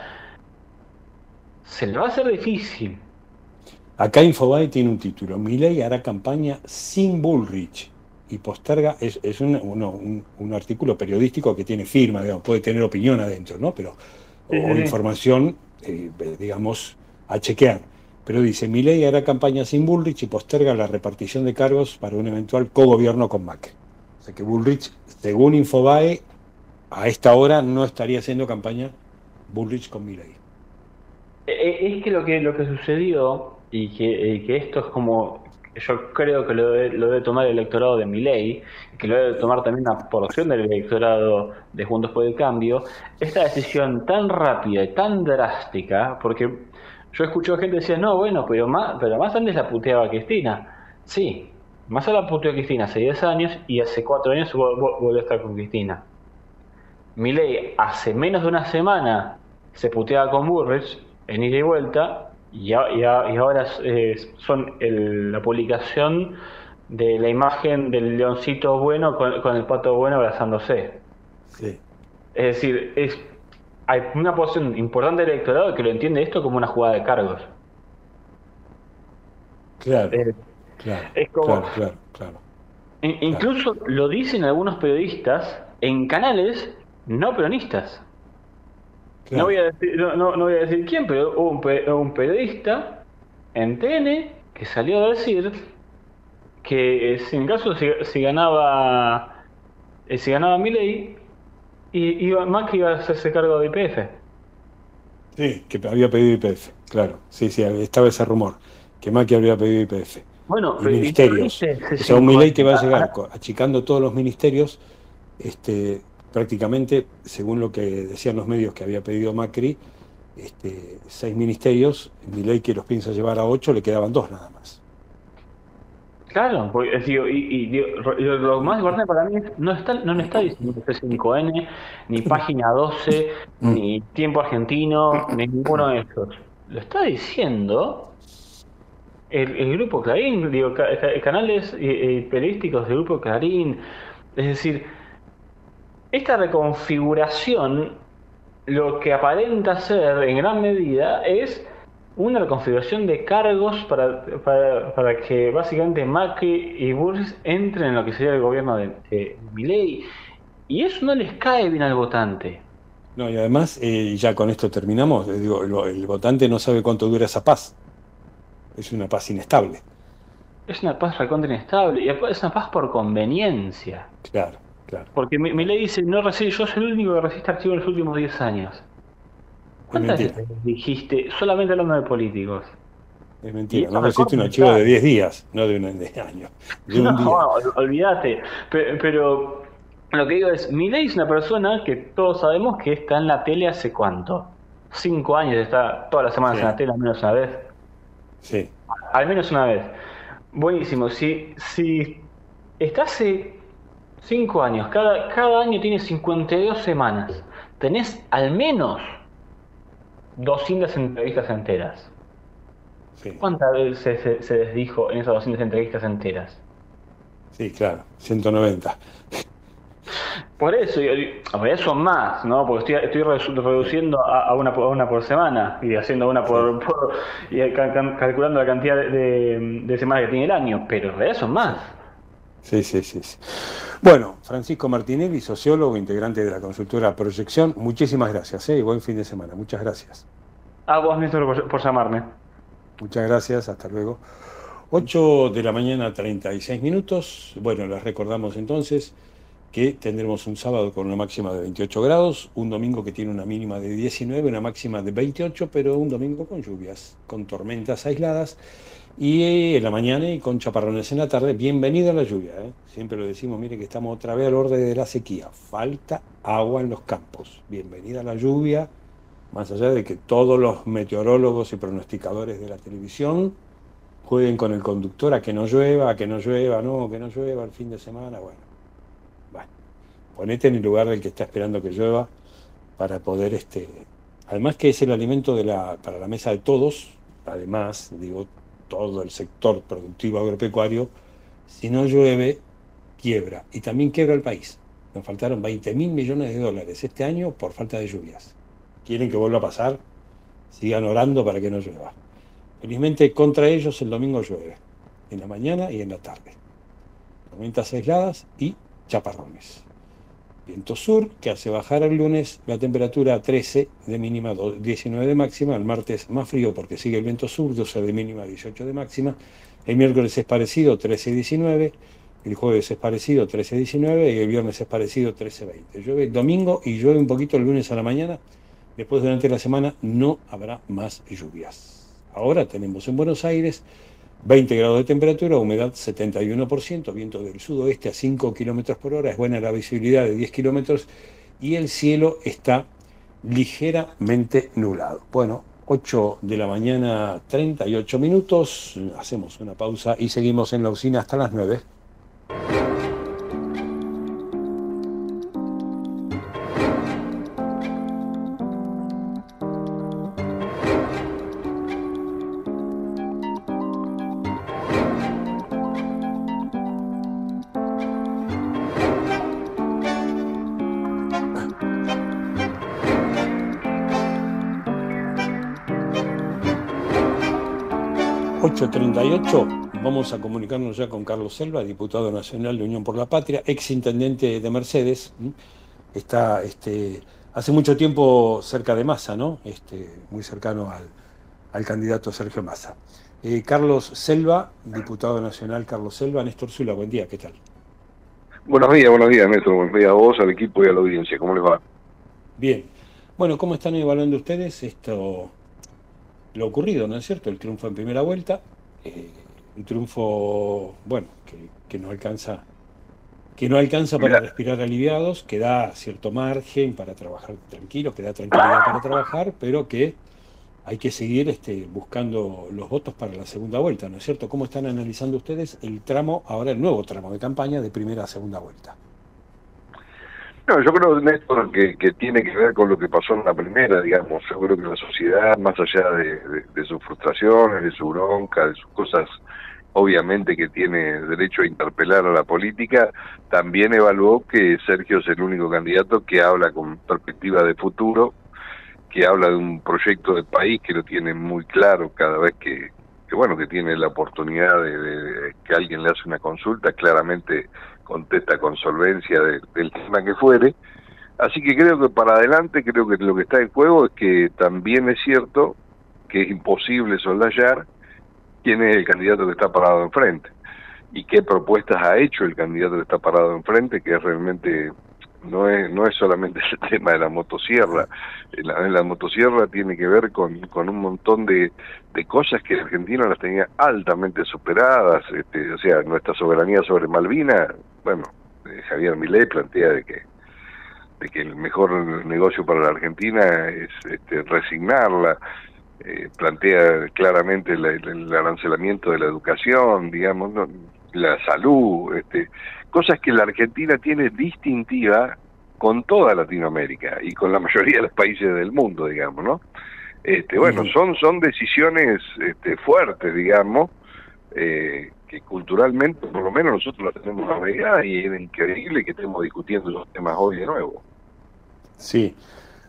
se le va a hacer difícil. Acá Infobae tiene un título. Milei hará campaña sin Bullrich y posterga, es, es un, uno- un- un artículo periodístico que tiene firma, digamos, puede tener opinión adentro, ¿no? Pero, Sí, o sí, sí. información, eh, digamos, a chequear. Pero dice, Milei hará campaña sin Bullrich y posterga la repartición de cargos para un eventual cogobierno con Macri. O sea que Bullrich, según Infobae, a esta hora no estaría haciendo campaña Bullrich con Milei. Eh, Es que lo que lo que sucedió y que, que esto es como yo creo que lo debe, tomar el electorado de Milei que lo debe tomar también una porción del electorado de Juntos por el Cambio esta decisión tan rápida y tan drástica porque yo escucho a gente decía no bueno pero más pero más antes la puteaba a Cristina sí más la puteó a Cristina hace 10 años y hace 4 años vol- vol- volvió a estar con Cristina Milei hace menos de una semana se puteaba con Burrich en ida y vuelta y, a- y a- y ahora son el- la publicación de la imagen del leoncito bueno con, con el pato bueno abrazándose. Sí. Es decir, es hay una porción importante del electorado que lo entiende esto como una jugada de cargos. Claro, Eh, claro, es como- claro, claro, claro. In- incluso lo dicen algunos periodistas en canales no peronistas. No, voy a decir, no, no- no voy a decir quién, pero hubo un, un periodista en TN que salió a decir que eh, si en caso si, si ganaba eh, si ganaba Milley y iba Macri iba a hacerse cargo de IPF. Sí, que había pedido IPF, claro. Sí, sí, estaba ese rumor, que Macri había pedido IPF. Bueno, y pero- ministerios. y- O sea, un Milei que va a llegar achicando todos los ministerios, este, prácticamente, según lo que decían los medios que había pedido Macri, este, seis ministerios, Milei que los piensa llevar a ocho, le quedaban dos nada más. Claro, porque, digo, y, y, digo, lo, más importante para mí es, no está, no le está diciendo C5N, ni Página 12, ni Tiempo Argentino, ni ninguno de esos. Lo está diciendo el, el Grupo Clarín, digo, ca- ca- canales eh, eh, periodísticos del Grupo Clarín. Es decir, esta reconfiguración lo que aparenta ser en gran medida es una reconfiguración de cargos para, para, para que básicamente Macri y Bullrich entren en lo que sería el gobierno de, de Milei. Y eso no les cae bien al votante. No, y además, eh, ya con esto terminamos, digo, el votante no sabe cuánto dura esa paz. Es una paz inestable. Es una paz recontra inestable y es una paz por conveniencia. Claro, claro. Porque mi, Milei dice, no resiste, yo soy el único que resiste archivo en los últimos 10 años. ¿Cuántas veces dijiste solamente hablando de políticos? Es mentira, no resiste un archivo de mensajes. 10 días, no de un de año. De un No, día. ol- olvídate. Pe- Pero, lo que digo es, Milei es una persona que todos sabemos que está en la tele hace cuánto. Cinco años está todas las semanas Sí. en la tele, al menos una vez. Sí. Al menos una vez. Buenísimo. Si, si está hace cinco años, cada, cada año tiene 52 semanas, tenés al menos 200 entrevistas enteras. ¿Cuántas veces se, se desdijo en esas 200 entrevistas enteras? Sí, claro, 190. Por eso, realidad son más, ¿no? Porque estoy, estoy redu- reduciendo a, a una, por- a una por semana y haciendo una por. por- y ca- ca- calculando la cantidad de, de- de semanas que tiene el año, pero son más. Sí, sí, sí. Bueno, Francisco Martinelli, sociólogo, integrante de la consultora Proyección, muchísimas gracias ¿eh? y buen fin de semana. Muchas gracias. A vos, Néstor, por, por llamarme. Muchas gracias, hasta luego. 8 de la mañana, 36 minutos. Bueno, les recordamos entonces que tendremos un sábado con una máxima de 28 grados, un domingo que tiene una mínima de 19, una máxima de 28, pero un domingo con lluvias, con tormentas aisladas y en la mañana y con chaparrones en la tarde. Bienvenido a la lluvia, ¿eh? siempre lo decimos, mire que estamos otra vez al borde de la sequía, falta agua en los campos. Bienvenida a la lluvia, más allá de que todos los meteorólogos y pronosticadores de la televisión jueguen con el conductor a que no llueva, a que no llueva, no, que no llueva el fin de semana, bueno. Bueno, ponete en el lugar del que está esperando que llueva para poder, este, además que es el alimento de la, para la mesa de todos, además, digo, todo el sector productivo agropecuario, si no llueve, quiebra. Y también quiebra el país. Nos faltaron 20 mil millones de dólares este año por falta de lluvias. ¿Quieren que vuelva a pasar? Sigan orando para que no llueva. Felizmente contra ellos el domingo llueve, en la mañana y en la tarde. Tormentas aisladas y chaparrones. Viento sur que hace bajar el lunes la temperatura a 13 de mínima, do- 19 de máxima. El martes más frío porque sigue el viento sur, 12 de mínima, 18 de máxima. El miércoles es parecido, 13 19. El jueves es parecido, 13 19. Y el viernes es parecido, 13 20. Llueve domingo y llueve un poquito el lunes a la mañana. Después durante la semana no habrá más lluvias. Ahora tenemos en Buenos Aires 20 grados de temperatura, humedad 71%, viento del sudoeste a 5 kilómetros por hora, es buena la visibilidad de 10 kilómetros y el cielo está ligeramente nublado. Bueno, 8 de la mañana, 38 minutos, hacemos una pausa y seguimos en la usina hasta las 9. ...8.38... vamos a comunicarnos ya con Carlos Selva, diputado nacional de Unión por la Patria, ex intendente de Mercedes, está este, hace mucho tiempo cerca de Massa, ¿no? Este, muy cercano al, al candidato Sergio Massa. Eh, Carlos Selva, diputado nacional Carlos Selva, Néstor Zula, buen día, ¿qué tal? Buenos días, buenos días, Néstor, buenos días a vos, al equipo y a la audiencia, ¿cómo les va? Bien. Bueno, ¿cómo están evaluando ustedes esto, lo ocurrido, ¿no es cierto? El triunfo en primera vuelta, eh, un triunfo, bueno, que, que no alcanza que no alcanza para respirar aliviados, que da cierto margen para trabajar tranquilos, que da tranquilidad para trabajar, pero que hay que seguir este, buscando los votos para la segunda vuelta, ¿no es cierto? ¿Cómo están analizando ustedes el tramo, ahora el nuevo tramo de campaña de primera a segunda vuelta? No, yo creo, Néstor, que, que tiene que ver con lo que pasó en la primera, digamos. Yo creo que la sociedad, más allá de, de sus frustraciones, de su bronca, de sus cosas obviamente que tiene derecho a interpelar a la política, también evaluó que Sergio es el único candidato que habla con perspectiva de futuro, que habla de un proyecto de país que lo tiene muy claro cada vez que, bueno, que tiene la oportunidad de, que alguien le hace una consulta, claramente contesta con solvencia del tema que fuere. Así que creo que para adelante, creo que lo que está en juego es que también es cierto que es imposible soldallar quién es el candidato que está parado enfrente y qué propuestas ha hecho el candidato que está parado enfrente, que realmente no es no es solamente [LAUGHS] el tema de la motosierra. La, la motosierra tiene que ver con, con un montón de, de cosas que Argentina las tenía altamente superadas. Este, o sea, nuestra soberanía sobre Malvinas, bueno, eh, Javier Milei plantea de que de que el mejor negocio para la Argentina es este, resignarla. Eh, plantea claramente el arancelamiento de la educación, digamos, la salud, este, cosas que la Argentina tiene distintiva con toda Latinoamérica y con la mayoría de los países del mundo, digamos, ¿no? Este, bueno, son son decisiones este, fuertes, digamos, eh, que culturalmente, por lo menos nosotros las tenemos arregladas y es increíble que estemos discutiendo esos temas hoy de nuevo. Sí,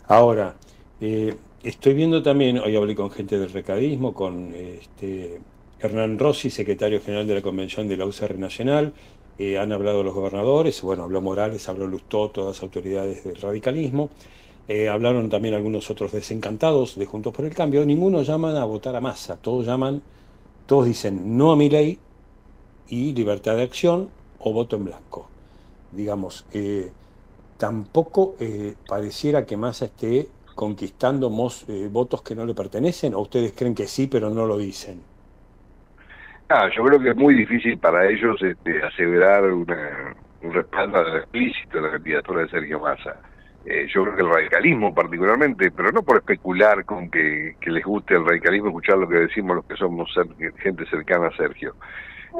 ahora, eh, Estoy viendo también, hoy hablé con gente del recadismo, con este, Hernán Rossi, secretario general de la Convención de la UCR Nacional, eh, han hablado los gobernadores, bueno, habló Morales, habló Lustó, todas las autoridades del radicalismo, eh, hablaron también algunos otros desencantados de Juntos por el Cambio, ninguno llaman a votar a masa, todos llaman, todos dicen no a mi ley y libertad de acción o voto en blanco. Digamos, eh, tampoco pareciera que Massa esté conquistando eh, votos que no le pertenecen o ustedes creen que sí pero no lo dicen? Ah, yo creo que es muy difícil para ellos este, aseverar una, un respaldo explícito a la candidatura de Sergio Massa. Eh, yo creo que el radicalismo particularmente, pero no por especular con que, les guste el radicalismo, escuchar lo que decimos los que somos gente cercana a Sergio.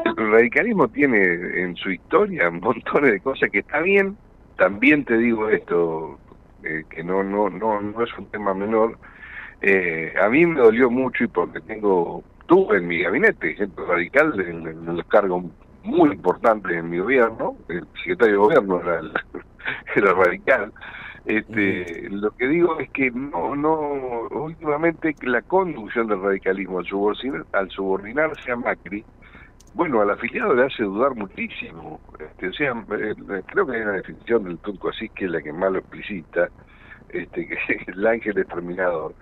El radicalismo tiene en su historia [LAUGHS] montones de cosas que está bien. También te digo esto, eh, que no, no, no, no es un tema menor. Eh, a mí me dolió mucho y porque tengo, tuve en mi gabinete gente radical en, los cargos muy importantes en mi gobierno, el secretario de gobierno era, [LAUGHS] era radical. Este, lo que digo es que no, no, últimamente la conducción del radicalismo al, subordinar, al subordinarse a Macri, bueno, al afiliado le hace dudar muchísimo. Este, o sea, eh, creo que hay una definición del turco así que es la que más lo explicita, este, que es [LAUGHS] el ángel exterminador.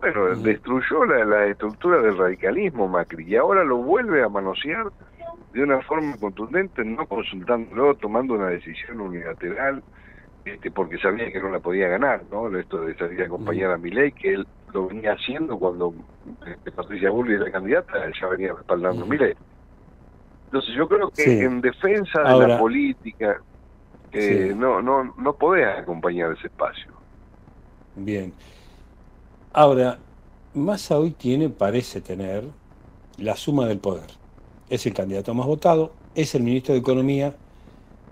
Bueno, destruyó la, la estructura del radicalismo Macri y ahora lo vuelve a manosear de una forma contundente, no consultándolo, tomando una decisión unilateral, este, porque sabía que no la podía ganar, ¿no? Esto de salir a acompañar a Milei, que él lo venía haciendo cuando este, Patricia Bullrich era candidata, él ya venía respaldando a Milei. Entonces yo creo que en defensa de la política eh, no, no, no podés acompañar ese espacio. Bien. Ahora, Massa hoy tiene, parece tener, la suma del poder. Es el candidato más votado, es el ministro de Economía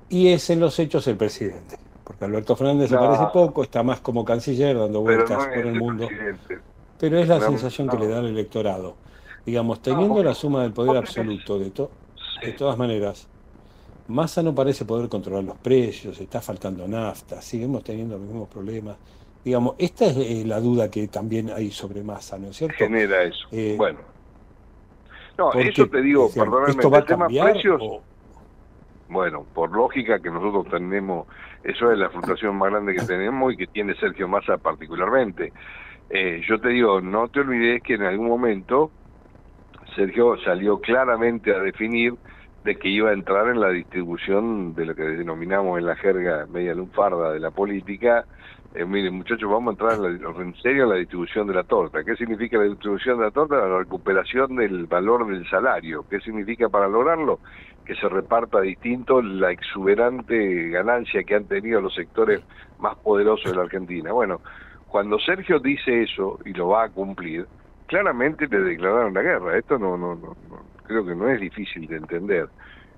y es en los hechos el presidente. Porque Alberto Fernández aparece poco, está más como canciller dando vueltas por el, mundo. Pero es la sensación que le da al electorado. Digamos, teniendo la suma del poder absoluto de todo de todas maneras, Massa no parece poder controlar los precios, está faltando nafta, seguimos teniendo los mismos problemas. Digamos, esta es eh, la duda que también hay sobre Massa, ¿no es cierto? Genera eso. Eh, bueno. No, eso te digo, perdóname, ¿esto va a tema precios. Bueno, por lógica que nosotros tenemos, eso es la frustración más grande que tenemos y que tiene Sergio Massa particularmente. Eh, yo te digo, no te olvides que en algún momento Sergio salió claramente a definir de que iba a entrar en la distribución de lo que denominamos en la jerga media lunfarda de la política. Eh, miren, muchachos, vamos a entrar en, la, en serio en la distribución de la torta. ¿Qué significa la distribución de la torta? La recuperación del valor del salario. ¿Qué significa para lograrlo? Que se reparta distinto la exuberante ganancia que han tenido los sectores más poderosos de la Argentina. Bueno, cuando Sergio dice eso y lo va a cumplir, claramente le declararon la guerra. Esto no, no, no, creo que no es difícil de entender.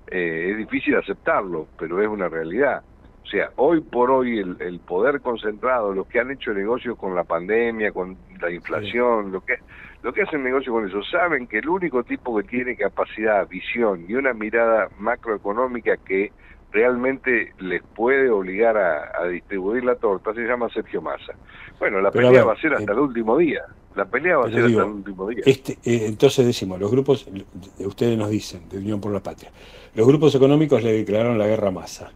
Eh, es difícil aceptarlo, pero es una realidad. O sea, hoy por hoy el, el, poder concentrado, los que han hecho negocios con la pandemia, con la inflación, lo que lo que hacen negocio con eso, saben que el único tipo que tiene capacidad, visión y una mirada macroeconómica que realmente les puede obligar a, a distribuir la torta se llama Sergio Massa. Bueno, la pelea ver, va a ser hasta eh, el último día. La pelea va a ser digo, hasta el último día. Este, eh, entonces decimos, los grupos, ustedes nos dicen, de Unión por la Patria, los grupos económicos le declararon la guerra a Massa.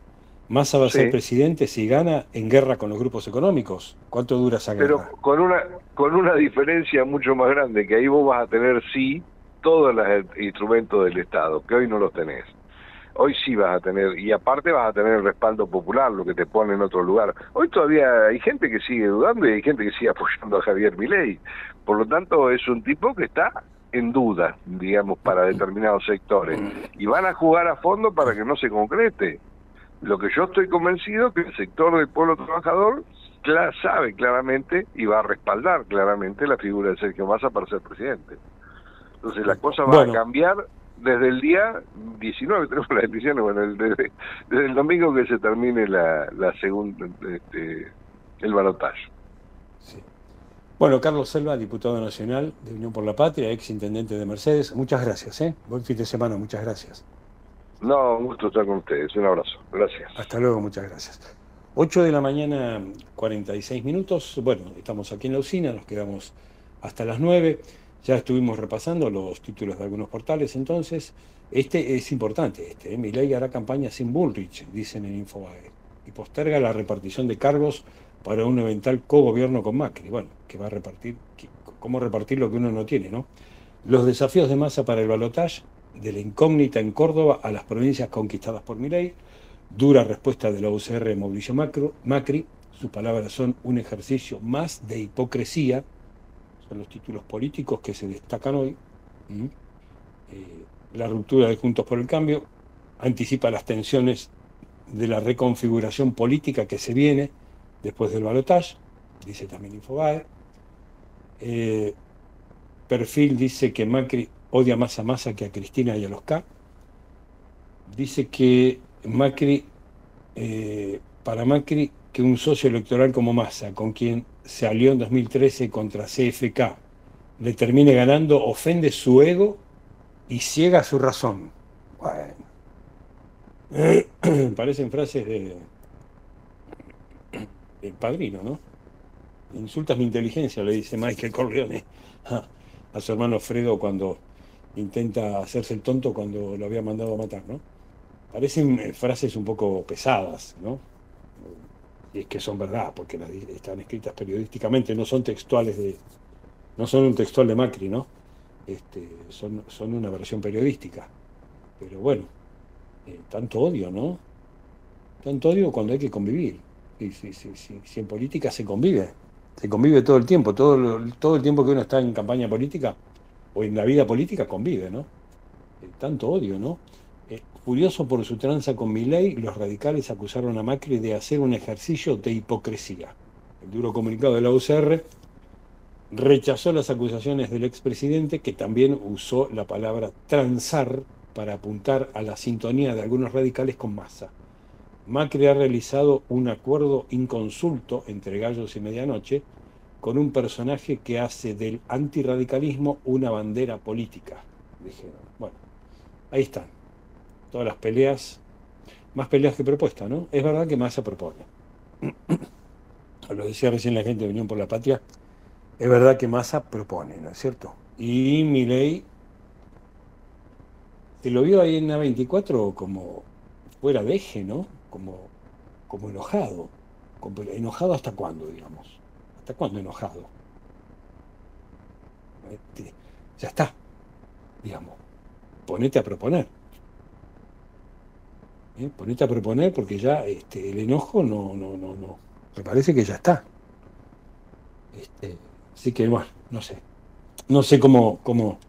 Massa va a sí. ser presidente si gana en guerra con los grupos económicos. ¿Cuánto dura esa Pero guerra? con una, con una diferencia mucho más grande, que ahí vos vas a tener sí todos los instrumentos del Estado, que hoy no los tenés. Hoy sí vas a tener, y aparte vas a tener el respaldo popular, lo que te pone en otro lugar. Hoy todavía hay gente que sigue dudando y hay gente que sigue [LAUGHS] apoyando a Javier Milei. Por lo tanto, es un tipo que está en duda, digamos, para determinados sectores. Y van a jugar a fondo para que no se concrete. Lo que yo estoy convencido que el sector del pueblo trabajador sabe claramente y va a respaldar claramente la figura de Sergio Massa para ser presidente. Entonces la cosa va Bueno. a cambiar desde el día 19, [LAUGHS] tenemos las elecciones, bueno, el- desde, desde el domingo que se termine la, la segunda, este, el balotaje. Bueno, Carlos Selva, diputado nacional de Unión por la Patria, ex intendente de Mercedes, muchas gracias, ¿eh? Buen fin de semana, muchas gracias. No, un gusto estar con ustedes, un abrazo, gracias. Hasta luego, muchas gracias. 8 de la mañana, 46 minutos. Bueno, estamos aquí en la usina, nos quedamos hasta las 9. Ya estuvimos repasando los títulos de algunos portales, entonces. Este es importante, este. ¿eh? Milei hará campaña sin Bullrich, dicen en Infobae, y posterga la repartición de cargos para un eventual cogobierno con Macri. Bueno, que va a repartir, cómo repartir lo que uno no tiene, ¿no? Los desafíos de masa para el balotaje, de la incógnita en Córdoba a las provincias conquistadas por Milei, dura respuesta de la UCR Mauricio Macri, sus palabras son un ejercicio más de hipocresía, son los títulos políticos que se destacan hoy. Eh, la ruptura de Juntos por el Cambio anticipa las tensiones de la reconfiguración política que se viene después del balotaje, dice también Infobae. Eh, Perfil dice que Macri odia más a Massa que a Cristina y a los K. Dice que Macri, eh, para Macri, que un socio electoral como Massa, con quien se alió en 2013 contra CFK, le termine ganando, ofende su ego y ciega su razón. Bueno. [CLEARS THROAT] Parecen frases de, del padrino, ¿no? Insultas mi inteligencia, le dice Michael Corleone a, a su hermano Fredo cuando intenta hacerse el tonto cuando lo había mandado a matar, ¿no? Parecen eh, frases un poco pesadas, ¿no? Y es que son verdad, porque están escritas periodísticamente, no son textuales de. no son un textual de Macri, ¿no? Este, son, son una versión periodística. Pero bueno, eh, tanto odio, ¿no? Tanto odio cuando hay que convivir. Sí, sí, sí. Si en política se convive, se convive todo el tiempo, todo, todo el tiempo que uno está en campaña política o en la vida política convive, ¿no? Eh, tanto odio, ¿no? Furioso por su tranza con Milei, los radicales acusaron a Macri de hacer un ejercicio de hipocresía. El duro comunicado de la UCR rechazó las acusaciones del expresidente, que también usó la palabra transar para apuntar a la sintonía de algunos radicales con Massa. Macri ha realizado un acuerdo inconsulto entre Gallos y Medianoche con un personaje que hace del antirradicalismo una bandera política, dijeron. Bueno, ahí están todas las peleas, más peleas que propuesta, ¿no? Es verdad que Massa propone. [CLEARS THROAT] Lo decía recién la gente de Unión por la Patria, es verdad que Massa propone, ¿no es cierto? Y mi ley se lo vio ahí en la 24 como fuera de eje, ¿no? Como, como enojado. Como, ¿Enojado hasta cuándo, digamos? ¿Hasta cuándo enojado? Este, ya está, digamos. Ponete a proponer. ¿eh? ponete a proponer porque ya este, el enojo no, no, no, no, me parece que ya está. Este, así que bueno, no sé. No sé cómo, cómo,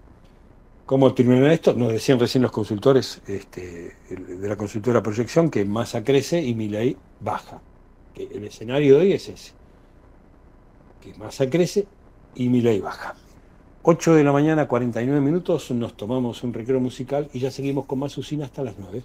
cómo esto. Nos decían recién los consultores este, de la consultora Proyección que masa crece y Milay baja. Que el escenario de hoy es ese. Que masa crece y Milay baja. 8 de la mañana, 49 minutos, nos tomamos un recreo musical y ya seguimos con más usina hasta las 9.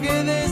que de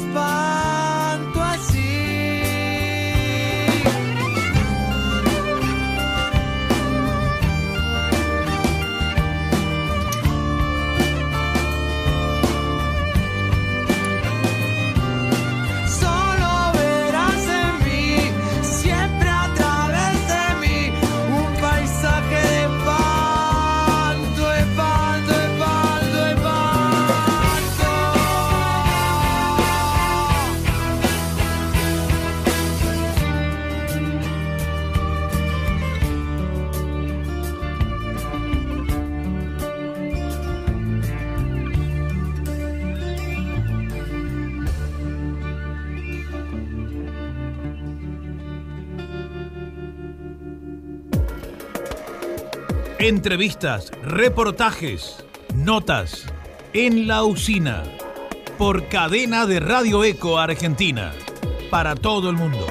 Entrevistas, reportajes, notas en la usina por cadena de Radio Eco Argentina para todo el mundo.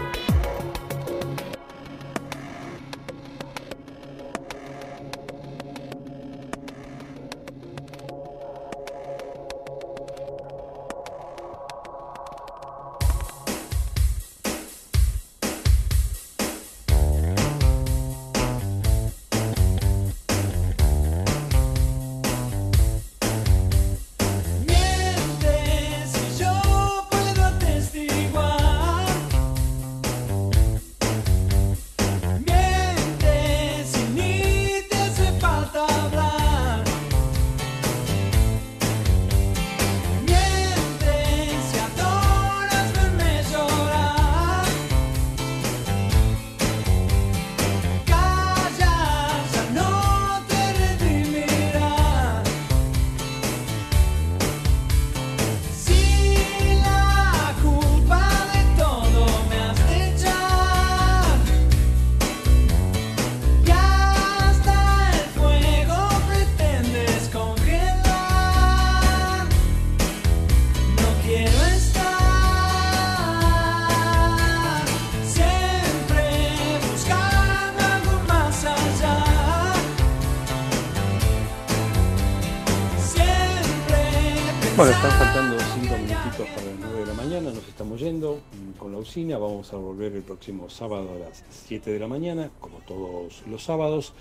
Próximo sábado a las 7 de la mañana, como todos los sábados.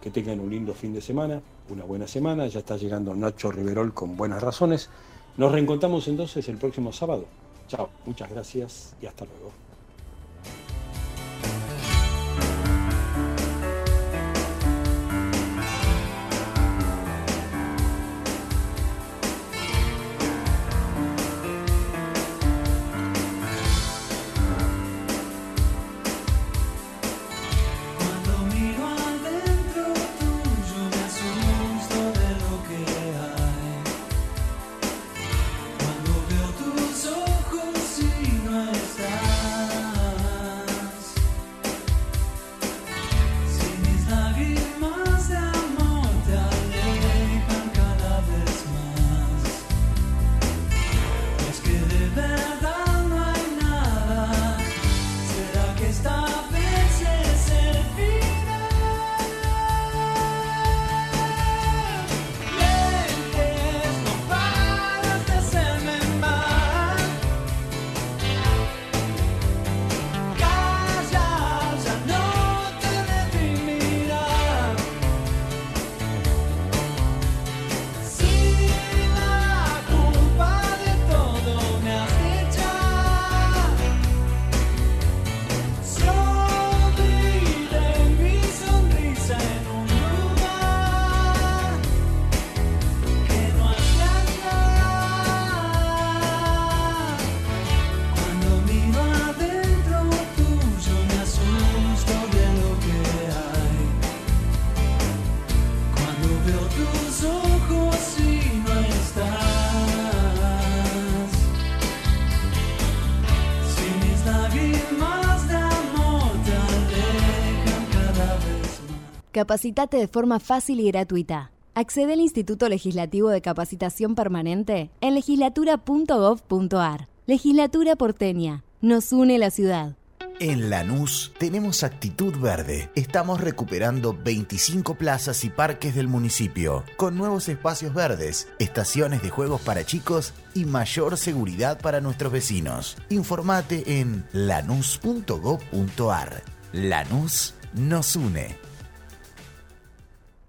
Que tengan un lindo fin de semana, una buena semana, ya está llegando Nacho Riverol con buenas razones. Nos reencontramos entonces el próximo sábado. Chao, muchas gracias y hasta luego. Capacitate de forma fácil y gratuita. Accede al Instituto Legislativo de Capacitación Permanente en legislatura.gov.ar. Legislatura porteña. Nos une la ciudad. En Lanús tenemos actitud verde. Estamos recuperando 25 plazas y parques del municipio, con nuevos espacios verdes, estaciones de juegos para chicos y mayor seguridad para nuestros vecinos. Informate en lanús.gov.ar. Lanús nos une.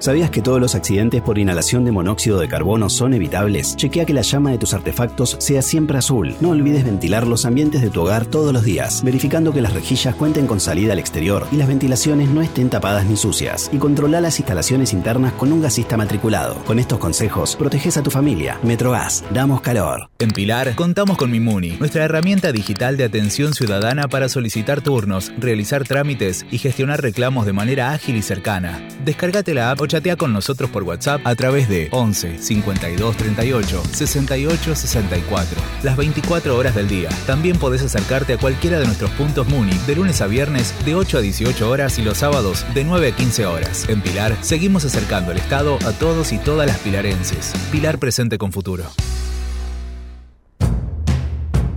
¿Sabías que todos los accidentes por inhalación de monóxido de carbono son evitables? Chequea que la llama de tus artefactos sea siempre azul. No olvides ventilar los ambientes de tu hogar todos los días, verificando que las rejillas cuenten con salida al exterior y las ventilaciones no estén tapadas ni sucias. Y controla las instalaciones internas con un gasista matriculado. Con estos consejos, proteges a tu familia. Metrogas, damos calor. En Pilar, contamos con Mimuni, nuestra herramienta digital de atención ciudadana para solicitar turnos, realizar trámites y gestionar reclamos de manera ágil y cercana. Descárgate la app chatea con nosotros por WhatsApp a través de 11 52 38 68 64. Las 24 horas del día. También podés acercarte a cualquiera de nuestros puntos Muni de lunes a viernes de 8 a 18 horas y los sábados de 9 a 15 horas. En Pilar seguimos acercando el Estado a todos y todas las pilarenses. Pilar presente con futuro.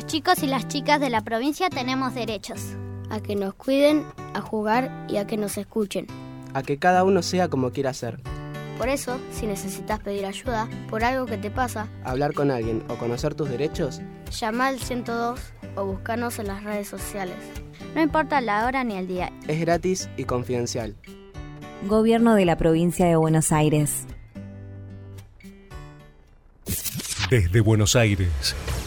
Los chicos y las chicas de la provincia tenemos derechos. A que nos cuiden, a jugar y a que nos escuchen. A que cada uno sea como quiera ser. Por eso, si necesitas pedir ayuda por algo que te pasa, hablar con alguien o conocer tus derechos, llama al 102 o búscanos en las redes sociales. No importa la hora ni el día. Es gratis y confidencial. Gobierno de la provincia de Buenos Aires. Desde Buenos Aires,